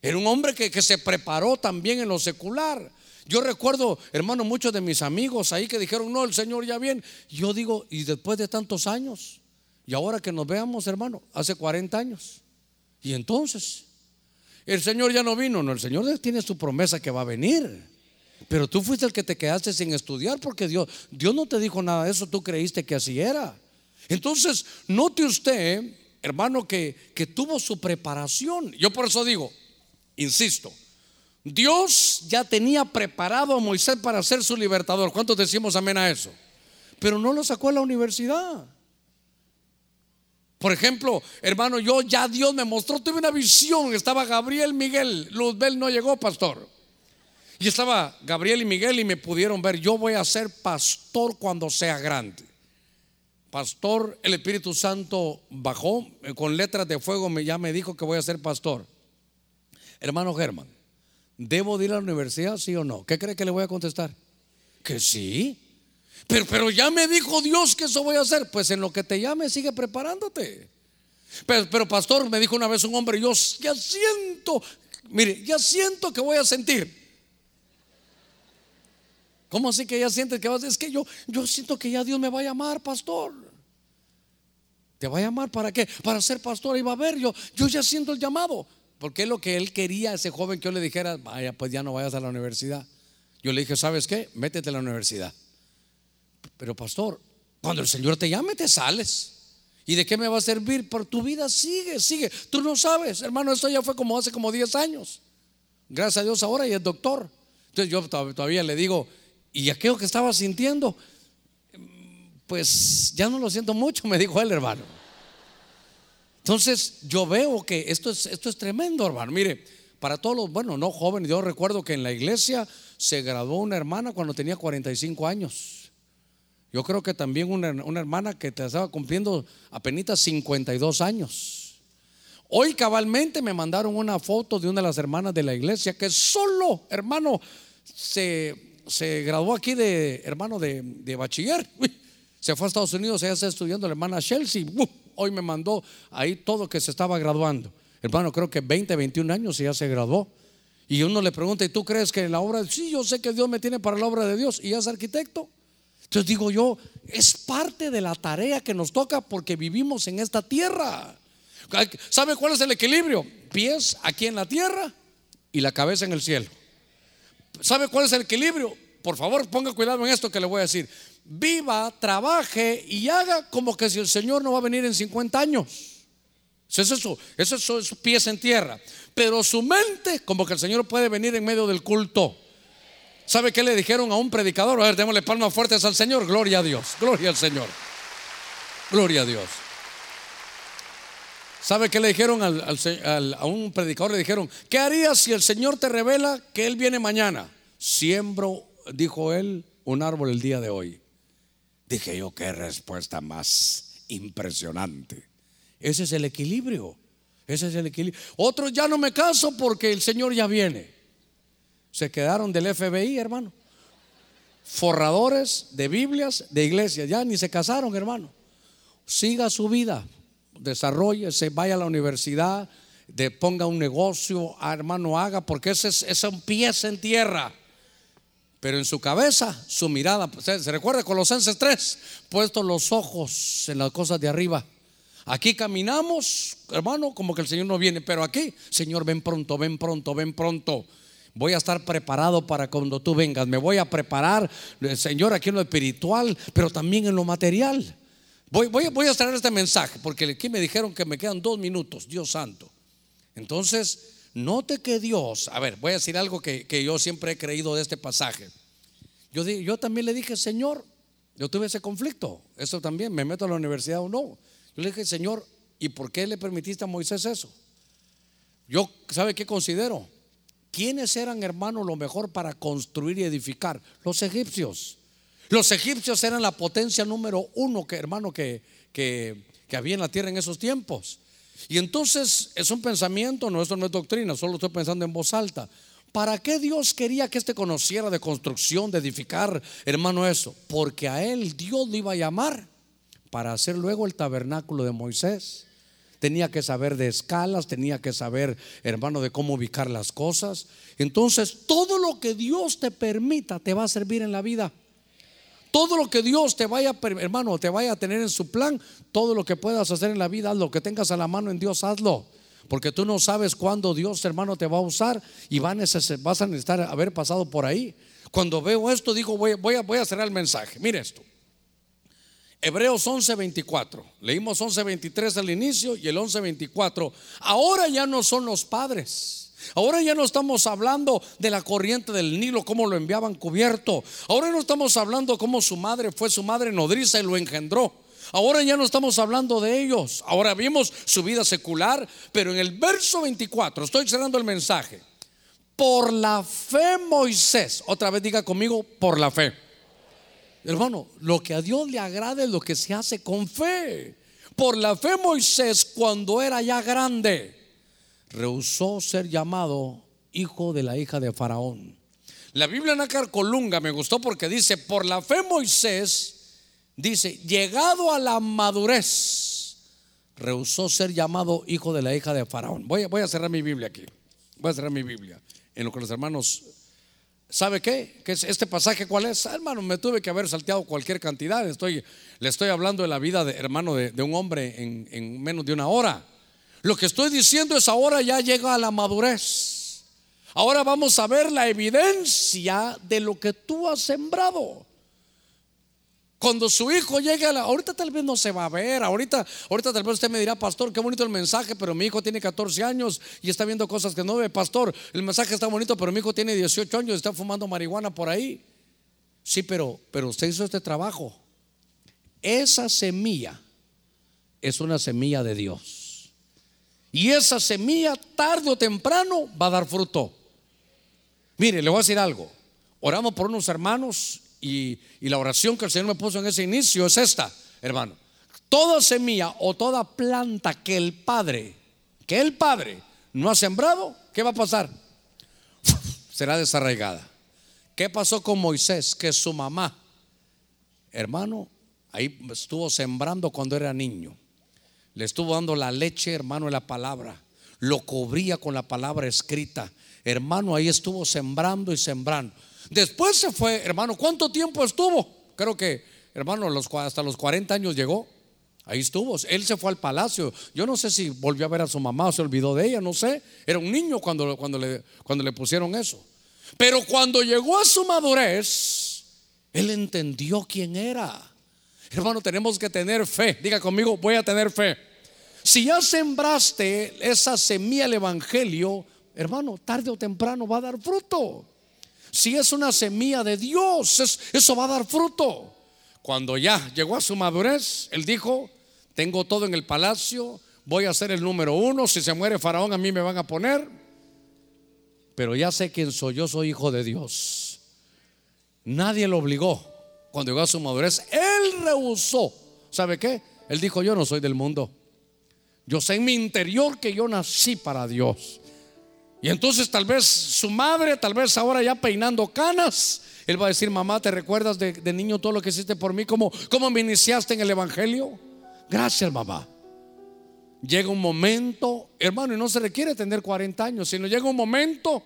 Era un hombre que, se preparó también en lo secular. Yo recuerdo, hermano, muchos de mis amigos ahí que dijeron, no, el Señor ya viene. Yo digo, y después de tantos años, y ahora que nos veamos, hermano, hace 40 años. Y entonces, el Señor ya no vino, no, el Señor tiene su promesa que va a venir. Pero tú fuiste el que te quedaste sin estudiar porque Dios, Dios no te dijo nada de eso, tú creíste que así era. Entonces, note usted, hermano, que, que tuvo su preparación. Yo por eso digo, Insisto, Dios ya tenía preparado a Moisés para ser su libertador. ¿Cuántos decimos amén a eso? Pero no lo sacó a la universidad. Por ejemplo, hermano, yo ya Dios me mostró, tuve una visión. Estaba Gabriel Miguel, Luzbel no llegó, pastor. Y estaba Gabriel y Miguel y me pudieron ver. Yo voy a ser pastor cuando sea grande. Pastor, el Espíritu Santo bajó eh, con letras de fuego, ya me dijo que voy a ser pastor. Hermano Germán, ¿debo ir a la universidad, sí o no? ¿Qué cree que le voy a contestar? Que sí. Pero, pero ya me dijo Dios que eso voy a hacer. Pues en lo que te llame, sigue preparándote. Pero pastor, me dijo una vez un hombre, yo ya siento, mire, ya siento que voy a sentir. ¿Cómo así que ya sientes que vas? Es que yo, yo siento que ya Dios me va a llamar, pastor. ¿Te va a llamar para qué? Para ser pastor. Y va a ver, yo, yo ya siento el llamado. Porque es lo que él quería, ese joven que yo le dijera, vaya, pues ya no vayas a la universidad. Yo le dije, ¿sabes qué? Métete a la universidad. Pero pastor, cuando el Señor te llame, te sales. ¿Y de qué me va a servir? Por tu vida sigue, sigue. Tú no sabes, hermano, esto ya fue como hace como 10 años. Gracias a Dios ahora y es doctor. Entonces yo todavía le digo, ¿y aquello que estaba sintiendo? Pues ya no lo siento mucho, (laughs) me dijo él, hermano. Entonces yo veo que esto es, esto es tremendo, hermano. Mire, para todos los, bueno, no jóvenes, yo recuerdo que en la iglesia se graduó una hermana cuando tenía 45 años. Yo creo que también una, hermana que te estaba cumpliendo apenas 52 años. Hoy cabalmente me mandaron una foto de una de las hermanas de la iglesia que solo, hermano, se, se graduó aquí de, hermano, de, de bachiller. Se fue a Estados Unidos, ella está estudiando la hermana Chelsea hoy me mandó ahí todo que se estaba graduando. Hermano, creo que 20, 21 años y ya se graduó. Y uno le pregunta, ¿y tú crees que en la obra? Sí, yo sé que Dios me tiene para la obra de Dios y ya es arquitecto. Entonces digo yo, es parte de la tarea que nos toca porque vivimos en esta tierra. ¿Sabe cuál es el equilibrio? Pies aquí en la tierra y la cabeza en el cielo. ¿Sabe cuál es el equilibrio? Por favor, ponga cuidado en esto que le voy a decir viva, trabaje y haga como que si el Señor no va a venir en 50 años. Eso es eso, es pies en tierra. Pero su mente, como que el Señor puede venir en medio del culto. ¿Sabe qué le dijeron a un predicador? A ver, démosle palmas fuertes al Señor. Gloria a Dios, gloria al Señor. Gloria a Dios. ¿Sabe qué le dijeron a un predicador? Le dijeron, ¿qué harías si el Señor te revela que Él viene mañana? Siembro, dijo él, un árbol el día de hoy. Dije yo, qué respuesta más impresionante. Ese es el equilibrio. Ese es el equilibrio. Otros ya no me caso porque el Señor ya viene. Se quedaron del FBI, hermano. Forradores de Biblias, de iglesias. Ya ni se casaron, hermano. Siga su vida. Desarrolle, se vaya a la universidad, ponga un negocio, ah, hermano, haga, porque ese es, un pie en tierra. Pero en su cabeza, su mirada, se recuerda Colosenses 3, puesto los ojos en las cosas de arriba. Aquí caminamos, hermano, como que el Señor no viene, pero aquí, Señor, ven pronto, ven pronto, ven pronto. Voy a estar preparado para cuando tú vengas. Me voy a preparar, eh, Señor, aquí en lo espiritual, pero también en lo material. Voy, voy, a traer este mensaje, porque aquí me dijeron que me quedan dos minutos, Dios santo. Entonces, note que Dios, a ver, voy a decir algo que, yo siempre he creído de este pasaje. Yo, yo también le dije, Señor, yo tuve ese conflicto, eso también, me meto a la universidad o no. Yo le dije, Señor, ¿y por qué le permitiste a Moisés eso? Yo, ¿sabe qué considero? ¿Quiénes eran, hermanos, lo mejor para construir y edificar? Los egipcios. Los egipcios eran la potencia número uno, que, hermano, que, que, que había en la tierra en esos tiempos. Y entonces es un pensamiento, no, esto no es doctrina, solo estoy pensando en voz alta. ¿Para qué Dios quería que este conociera de construcción, de edificar, hermano, eso? Porque a él Dios lo iba a llamar para hacer luego el tabernáculo de Moisés. Tenía que saber de escalas, tenía que saber, hermano, de cómo ubicar las cosas. Entonces, todo lo que Dios te permita te va a servir en la vida. Todo lo que Dios te vaya, hermano, te vaya a tener en su plan, todo lo que puedas hacer en la vida, lo que tengas a la mano en Dios, hazlo. Porque tú no sabes cuándo Dios, hermano, te va a usar y vas a necesitar haber pasado por ahí. Cuando veo esto, digo, voy, voy, a, voy a cerrar el mensaje. Mire esto. Hebreos 11:24. Leímos 11:23 al inicio y el 11:24. Ahora ya no son los padres. Ahora ya no estamos hablando de la corriente del Nilo, cómo lo enviaban cubierto. Ahora no estamos hablando cómo su madre fue su madre nodriza y lo engendró. Ahora ya no estamos hablando de ellos. Ahora vimos su vida secular, pero en el verso 24, estoy cerrando el mensaje. Por la fe Moisés, otra vez diga conmigo, por la fe. Hermano, lo que a Dios le agrada es lo que se hace con fe. Por la fe Moisés, cuando era ya grande, rehusó ser llamado hijo de la hija de Faraón. La Biblia Nácar Colunga me gustó porque dice, por la fe Moisés, dice, llegado a la madurez, rehusó ser llamado hijo de la hija de Faraón. Voy, voy a cerrar mi Biblia aquí. Voy a cerrar mi Biblia. En lo que los hermanos ¿Sabe qué? ¿Qué es este pasaje cuál es? Ah, hermano, me tuve que haber salteado cualquier cantidad. Estoy, le estoy hablando de la vida de hermano de, un hombre en, en, menos de una hora. Lo que estoy diciendo es ahora ya llega a la madurez. Ahora vamos a ver la evidencia de lo que tú has sembrado. Cuando su hijo llegue a la... Ahorita tal vez no se va a ver, ahorita, ahorita tal vez usted me dirá, pastor, qué bonito el mensaje, pero mi hijo tiene 14 años y está viendo cosas que no ve. Pastor, el mensaje está bonito, pero mi hijo tiene 18 años y está fumando marihuana por ahí. Sí, pero, pero usted hizo este trabajo. Esa semilla es una semilla de Dios. Y esa semilla tarde o temprano va a dar fruto. Mire, le voy a decir algo. Oramos por unos hermanos y, la oración que el Señor me puso en ese inicio es esta, hermano. Toda semilla o toda planta que el Padre, que el Padre no ha sembrado, ¿qué va a pasar? (laughs) Será desarraigada. ¿Qué pasó con Moisés? Que su mamá, hermano, ahí estuvo sembrando cuando era niño. Le estuvo dando la leche, hermano, en la palabra. Lo cubría con la palabra escrita. Hermano, ahí estuvo sembrando y sembrando. Después se fue, hermano, ¿cuánto tiempo estuvo? Creo que, hermano, hasta los 40 años llegó. Ahí estuvo. Él se fue al palacio. Yo no sé si volvió a ver a su mamá o se olvidó de ella, no sé. Era un niño cuando, cuando, le, cuando le pusieron eso. Pero cuando llegó a su madurez, él entendió quién era. Hermano, tenemos que tener fe. Diga conmigo, voy a tener fe. Si ya sembraste esa semilla del Evangelio, hermano, tarde o temprano va a dar fruto. Si es una semilla de Dios, eso va a dar fruto. Cuando ya llegó a su madurez, él dijo, tengo todo en el palacio, voy a ser el número uno, si se muere Faraón a mí me van a poner, pero ya sé quién soy, yo soy hijo de Dios. Nadie lo obligó. Cuando llegó a su madurez, él rehusó. ¿Sabe qué? Él dijo, yo no soy del mundo. Yo sé en mi interior que yo nací para Dios. Y entonces tal vez su madre, tal vez ahora ya peinando canas, él va a decir, mamá, ¿te recuerdas de, niño todo lo que hiciste por mí? ¿Cómo, ¿Cómo me iniciaste en el Evangelio? Gracias, mamá. Llega un momento, hermano, y no se requiere tener 40 años, sino llega un momento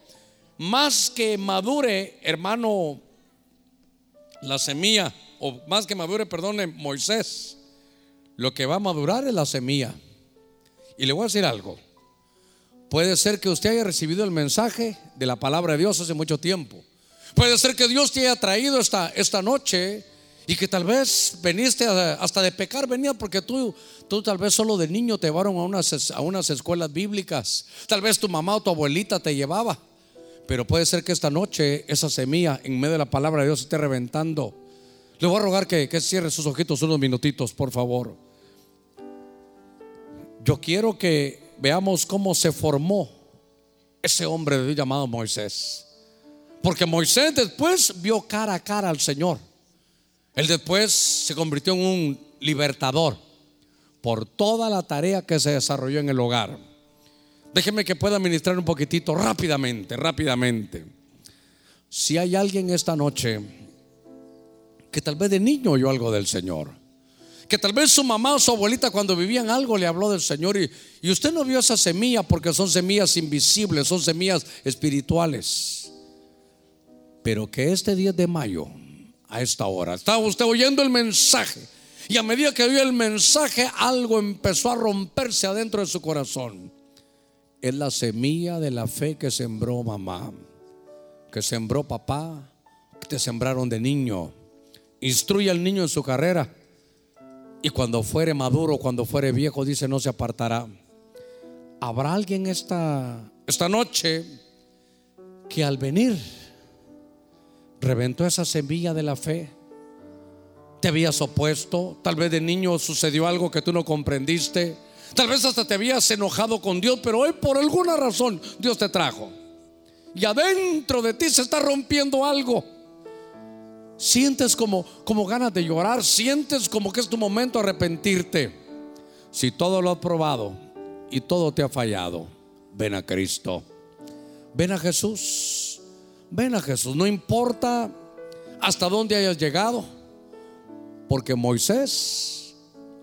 más que madure, hermano, la semilla, o más que madure, perdone, Moisés. Lo que va a madurar es la semilla. Y le voy a decir algo. Puede ser que usted haya recibido el mensaje de la palabra de Dios hace mucho tiempo. Puede ser que Dios te haya traído esta, esta noche y que tal vez veniste hasta de pecar, venía porque tú, tú tal vez solo de niño te llevaron a unas, a unas escuelas bíblicas. Tal vez tu mamá o tu abuelita te llevaba. Pero puede ser que esta noche esa semilla en medio de la palabra de Dios esté reventando. Le voy a rogar que, que cierre sus ojitos unos minutitos, por favor. Yo quiero que veamos cómo se formó ese hombre de Dios llamado Moisés. Porque Moisés después vio cara a cara al Señor. Él después se convirtió en un libertador por toda la tarea que se desarrolló en el hogar. Déjeme que pueda ministrar un poquitito rápidamente, rápidamente. Si hay alguien esta noche que tal vez de niño oyó algo del Señor, que tal vez su mamá o su abuelita cuando vivían algo le habló del Señor y, y usted no vio esa semilla porque son semillas invisibles, son semillas espirituales. Pero que este 10 de mayo, a esta hora, estaba usted oyendo el mensaje y a medida que oyó el mensaje algo empezó a romperse adentro de su corazón. Es la semilla de la fe que sembró mamá, que sembró papá, que te sembraron de niño. Instruye al niño en su carrera y cuando fuere maduro, cuando fuere viejo, dice, no se apartará. ¿Habrá alguien esta, esta noche que al venir reventó esa semilla de la fe? Te habías opuesto, tal vez de niño sucedió algo que tú no comprendiste, tal vez hasta te habías enojado con Dios, pero hoy por alguna razón Dios te trajo. Y adentro de ti se está rompiendo algo. Sientes como, como ganas de llorar, sientes como que es tu momento de arrepentirte. Si todo lo has probado y todo te ha fallado, ven a Cristo. Ven a Jesús. Ven a Jesús. No importa hasta dónde hayas llegado, porque Moisés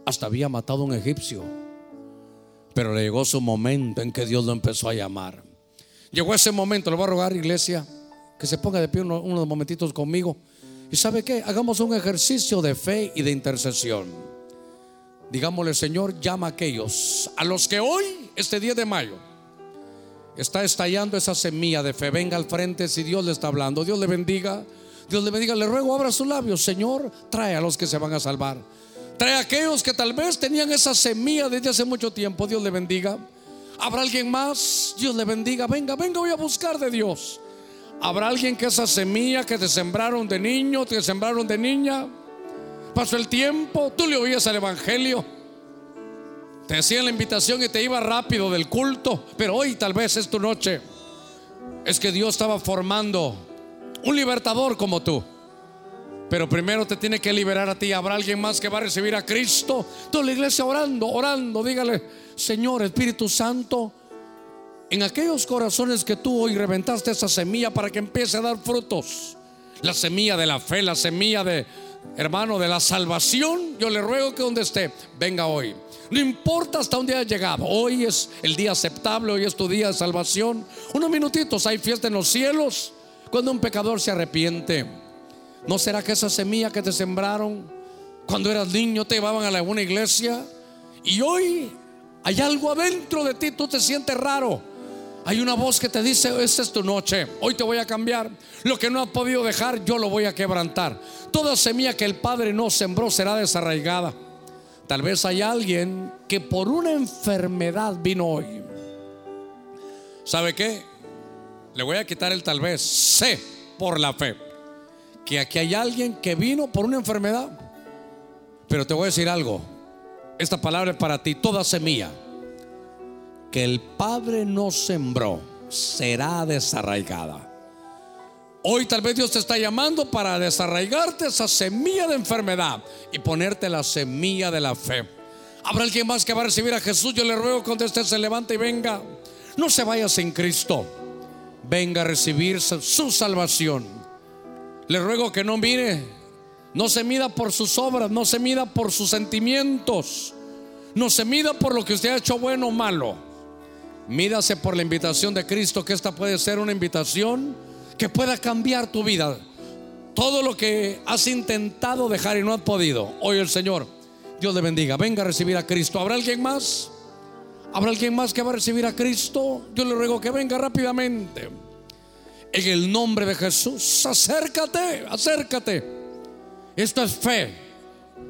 hasta había matado a un egipcio. Pero le llegó su momento en que Dios lo empezó a llamar. Llegó ese momento, le voy a rogar, iglesia, que se ponga de pie unos momentitos conmigo. ¿Y sabe qué? Hagamos un ejercicio de fe y de intercesión. Digámosle, Señor, llama a aquellos a los que hoy, este día de mayo, está estallando esa semilla de fe. Venga al frente si Dios le está hablando. Dios le bendiga. Dios le bendiga. Le ruego, abra sus labios. Señor, trae a los que se van a salvar. Trae a aquellos que tal vez tenían esa semilla desde hace mucho tiempo. Dios le bendiga. ¿Habrá alguien más? Dios le bendiga. Venga, venga, voy a buscar de Dios. Habrá alguien que esa semilla que te sembraron de niño, te sembraron de niña, pasó el tiempo, tú le oías al Evangelio, te hacían la invitación y te iba rápido del culto, pero hoy tal vez es tu noche. Es que Dios estaba formando un libertador como tú. Pero primero te tiene que liberar a ti. Habrá alguien más que va a recibir a Cristo. Toda la iglesia orando, orando. Dígale, Señor Espíritu Santo, en aquellos corazones que tú hoy reventaste esa semilla para que empiece a dar frutos. La semilla de la fe, la semilla de, hermano, de la salvación. Yo le ruego que donde esté, venga hoy. No importa hasta dónde haya llegado. Hoy es el día aceptable, hoy es tu día de salvación. Unos minutitos, hay fiesta en los cielos cuando un pecador se arrepiente. ¿No será que esa semilla que te sembraron cuando eras niño te llevaban a alguna iglesia? Y hoy hay algo adentro de ti, tú te sientes raro. Hay una voz que te dice, esta es tu noche, hoy te voy a cambiar. Lo que no has podido dejar, yo lo voy a quebrantar. Toda semilla que el Padre no sembró será desarraigada. Tal vez hay alguien que por una enfermedad vino hoy. ¿Sabe qué? Le voy a quitar el tal vez. Sé por la fe que aquí hay alguien que vino por una enfermedad. Pero te voy a decir algo. Esta palabra es para ti, toda semilla que el Padre no sembró será desarraigada. Hoy tal vez Dios te está llamando para desarraigarte esa semilla de enfermedad y ponerte la semilla de la fe. Habrá alguien más que va a recibir a Jesús. Yo le ruego cuando usted se levante y venga. No se vaya sin Cristo. Venga a recibir su salvación. Le ruego que no mire, no se mida por sus obras, no se mida por sus sentimientos, no se mida por lo que usted ha hecho bueno o malo Mírase por la invitación de Cristo, que esta puede ser una invitación que pueda cambiar tu vida. Todo lo que has intentado dejar y no has podido, hoy el Señor Dios le bendiga. Venga a recibir a Cristo. ¿Habrá alguien más? ¿Habrá alguien más que va a recibir a Cristo? Yo le ruego que venga rápidamente. En el nombre de Jesús, acércate, acércate. Esto es fe.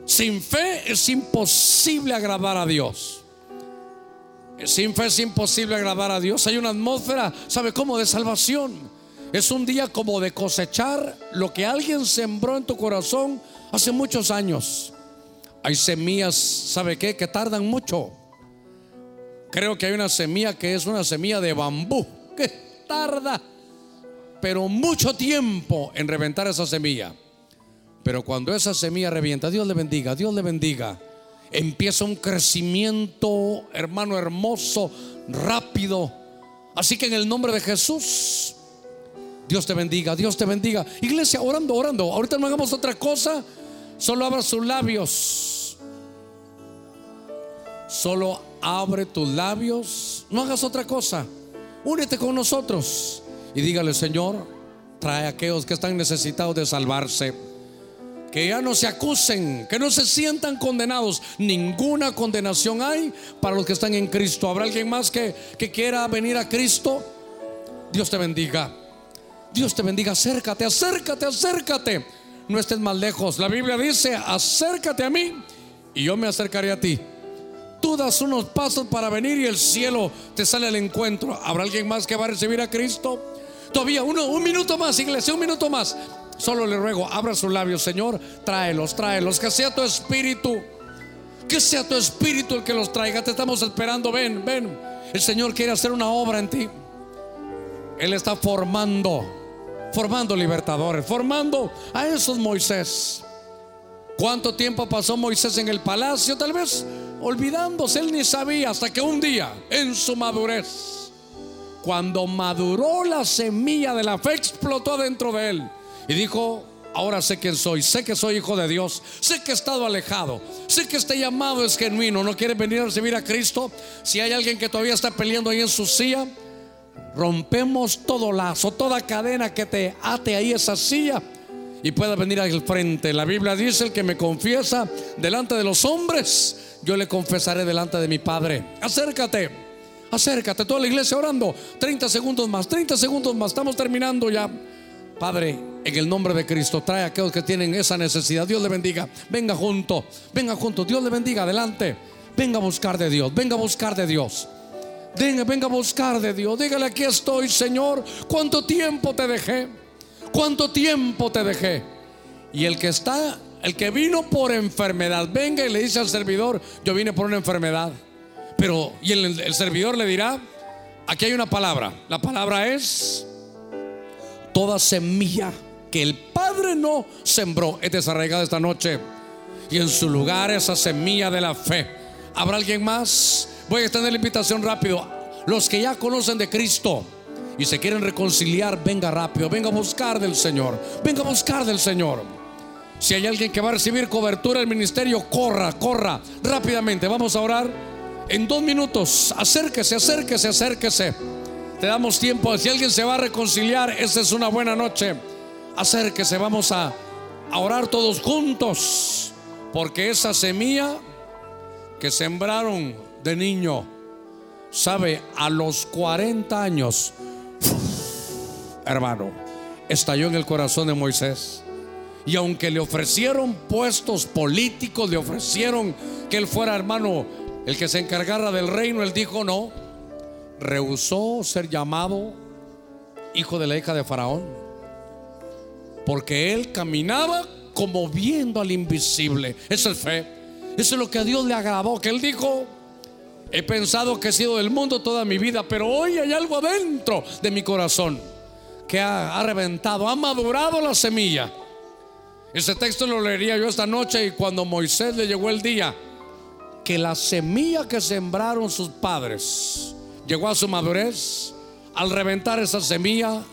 Sin fe es imposible agradar a Dios. Sin fe es imposible agradar a Dios. Hay una atmósfera, ¿sabe cómo? De salvación. Es un día como de cosechar lo que alguien sembró en tu corazón hace muchos años. Hay semillas, ¿sabe qué? Que tardan mucho. Creo que hay una semilla que es una semilla de bambú, que tarda, pero mucho tiempo en reventar esa semilla. Pero cuando esa semilla revienta, Dios le bendiga, Dios le bendiga. Empieza un crecimiento, hermano hermoso, rápido. Así que en el nombre de Jesús, Dios te bendiga, Dios te bendiga. Iglesia, orando, orando. Ahorita no hagamos otra cosa. Solo abra sus labios. Solo abre tus labios. No hagas otra cosa. Únete con nosotros y dígale, Señor, trae a aquellos que están necesitados de salvarse. Que ya no se acusen, que no se sientan condenados. Ninguna condenación hay para los que están en Cristo. ¿Habrá alguien más que, que quiera venir a Cristo? Dios te bendiga. Dios te bendiga. Acércate, acércate, acércate. No estés más lejos. La Biblia dice, acércate a mí y yo me acercaré a ti. Tú das unos pasos para venir y el cielo te sale al encuentro. ¿Habrá alguien más que va a recibir a Cristo? Todavía uno, un minuto más, iglesia, un minuto más. Solo le ruego, abra sus labios, Señor, tráelos, tráelos, que sea tu espíritu, que sea tu espíritu el que los traiga. Te estamos esperando, ven, ven. El Señor quiere hacer una obra en ti. Él está formando, formando libertadores, formando a esos Moisés. ¿Cuánto tiempo pasó Moisés en el palacio? Tal vez olvidándose, él ni sabía hasta que un día, en su madurez, cuando maduró la semilla de la fe, explotó dentro de él y dijo, ahora sé quién soy, sé que soy hijo de Dios, sé que he estado alejado, sé que este llamado es genuino, no quiere venir a recibir a Cristo. Si hay alguien que todavía está peleando ahí en su silla, rompemos todo lazo, toda cadena que te ate ahí esa silla y pueda venir al frente. La Biblia dice, el que me confiesa delante de los hombres, yo le confesaré delante de mi Padre. Acércate, acércate, toda la iglesia orando. 30 segundos más, 30 segundos más, estamos terminando ya. Padre, en el nombre de Cristo, trae a aquellos que tienen esa necesidad. Dios le bendiga. Venga junto, venga junto. Dios le bendiga. Adelante. Venga a buscar de Dios. Venga a buscar de Dios. Venga, venga a buscar de Dios. Dígale, aquí estoy, Señor. ¿Cuánto tiempo te dejé? ¿Cuánto tiempo te dejé? Y el que está, el que vino por enfermedad, venga y le dice al servidor, yo vine por una enfermedad. Pero, y el, servidor le dirá, aquí hay una palabra. La palabra es toda semilla que el Padre no sembró es desarraigada esta noche. Y en su lugar esa semilla de la fe. ¿Habrá alguien más? Voy a extender la invitación rápido. Los que ya conocen de Cristo y se quieren reconciliar, venga rápido, venga a buscar del Señor, venga a buscar del Señor. Si hay alguien que va a recibir cobertura del ministerio, corra, corra rápidamente. Vamos a orar en dos minutos. Acérquese, acérquese, acérquese. Te damos tiempo. Si alguien se va a reconciliar, esta es una buena noche. Acérquese, vamos a, a orar todos juntos. Porque esa semilla que sembraron de niño, sabe, a los 40 años, hermano, estalló en el corazón de Moisés. Y aunque le ofrecieron puestos políticos, le ofrecieron que él fuera hermano, el que se encargara del reino, él dijo no. Rehusó ser llamado hijo de la hija de Faraón. Porque él caminaba como viendo al invisible. Eso es fe. Eso es lo que a Dios le agradó. Que él dijo, he pensado que he sido del mundo toda mi vida, pero hoy hay algo adentro de mi corazón que ha, ha reventado, ha madurado la semilla. Ese texto lo leería yo esta noche y cuando Moisés le llegó el día que la semilla que sembraron sus padres llegó a su madurez, al reventar esa semilla,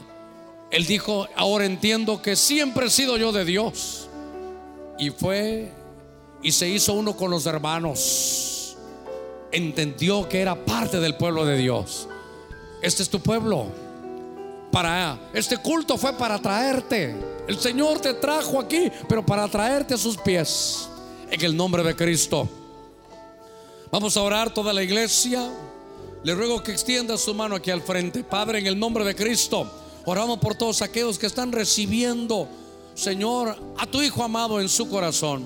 él dijo, ahora entiendo que siempre he sido yo de Dios. Y fue y se hizo uno con los hermanos. Entendió que era parte del pueblo de Dios. Este es tu pueblo. Para este culto fue para traerte. El Señor te trajo aquí, pero para traerte a sus pies. en el nombre de Cristo. Vamos a orar toda la iglesia. Le ruego que extienda su mano aquí al frente. Padre, en el nombre de Cristo, oramos por todos aquellos que están recibiendo, Señor, a tu Hijo amado en su corazón.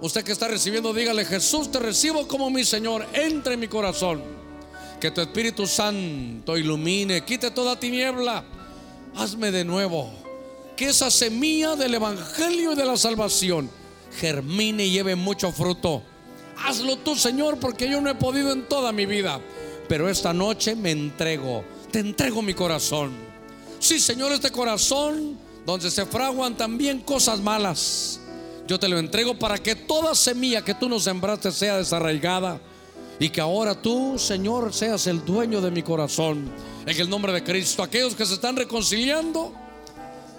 Usted que está recibiendo, dígale, Jesús, te recibo como mi Señor, entre en mi corazón. Que tu Espíritu Santo ilumine, quite toda tiniebla. Hazme de nuevo. Que esa semilla del Evangelio y de la salvación germine y lleve mucho fruto. Hazlo tú, Señor, porque yo no he podido en toda mi vida. Pero esta noche me entrego, te entrego mi corazón. Sí, Señor, este corazón donde se fraguan también cosas malas. Yo te lo entrego para que toda semilla que tú nos sembraste sea desarraigada y que ahora tú, Señor, seas el dueño de mi corazón. En el nombre de Cristo, aquellos que se están reconciliando,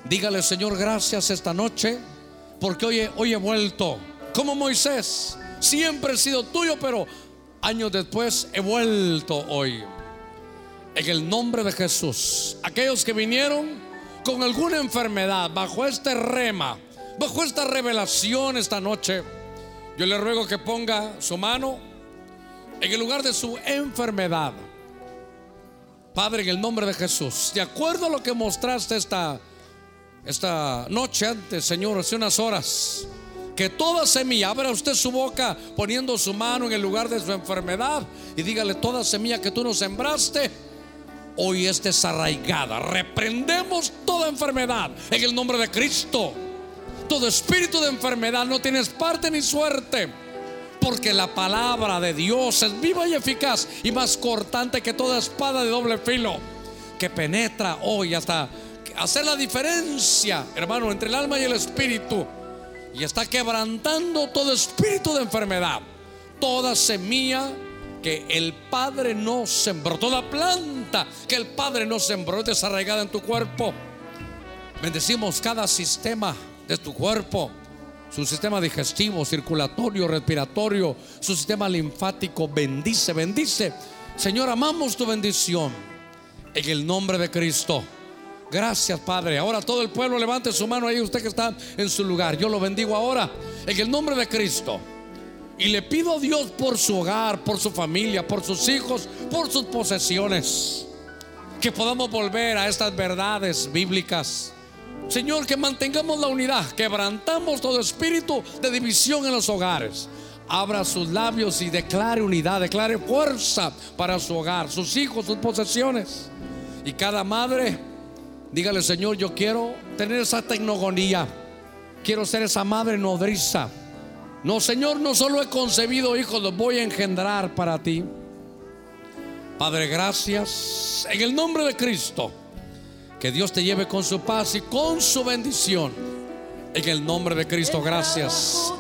dígale, Señor, gracias esta noche, porque hoy hoy he vuelto como Moisés Siempre he sido tuyo, pero años después he vuelto hoy. En el nombre de Jesús. Aquellos que vinieron con alguna enfermedad, bajo este rema, bajo esta revelación esta noche, yo le ruego que ponga su mano en el lugar de su enfermedad. Padre, en el nombre de Jesús, de acuerdo a lo que mostraste esta, esta noche antes, Señor, hace unas horas, que toda semilla, abra usted su boca poniendo su mano en el lugar de su enfermedad y dígale, toda semilla que tú nos sembraste, hoy es desarraigada. Reprendemos toda enfermedad en el nombre de Cristo. Todo espíritu de enfermedad no tienes parte ni suerte. Porque la palabra de Dios es viva y eficaz y más cortante que toda espada de doble filo. Que penetra hoy hasta hacer la diferencia, hermano, entre el alma y el espíritu y está quebrantando todo espíritu de enfermedad, toda semilla que el Padre no sembró, toda planta que el Padre no sembró es desarraigada en tu cuerpo. Bendecimos cada sistema de tu cuerpo, su sistema digestivo, circulatorio, respiratorio, su sistema linfático. Bendice, bendice. Señor, amamos tu bendición en el nombre de Cristo. Gracias, Padre. Ahora todo el pueblo levante su mano ahí, usted que está en su lugar. Yo lo bendigo ahora en el nombre de Cristo. Y le pido a Dios por su hogar, por su familia, por sus hijos, por sus posesiones. Que podamos volver a estas verdades bíblicas. Señor, que mantengamos la unidad, quebrantamos todo espíritu de división en los hogares. Abra sus labios y declare unidad, declare fuerza para su hogar, sus hijos, sus posesiones. Y cada madre Dígale, Señor, yo quiero tener esa tecnogonía. Quiero ser esa madre nodriza. No, Señor, no solo he concebido hijos, los voy a engendrar para ti. Padre, gracias. En el nombre de Cristo, que Dios te lleve con su paz y con su bendición. En el nombre de Cristo, gracias.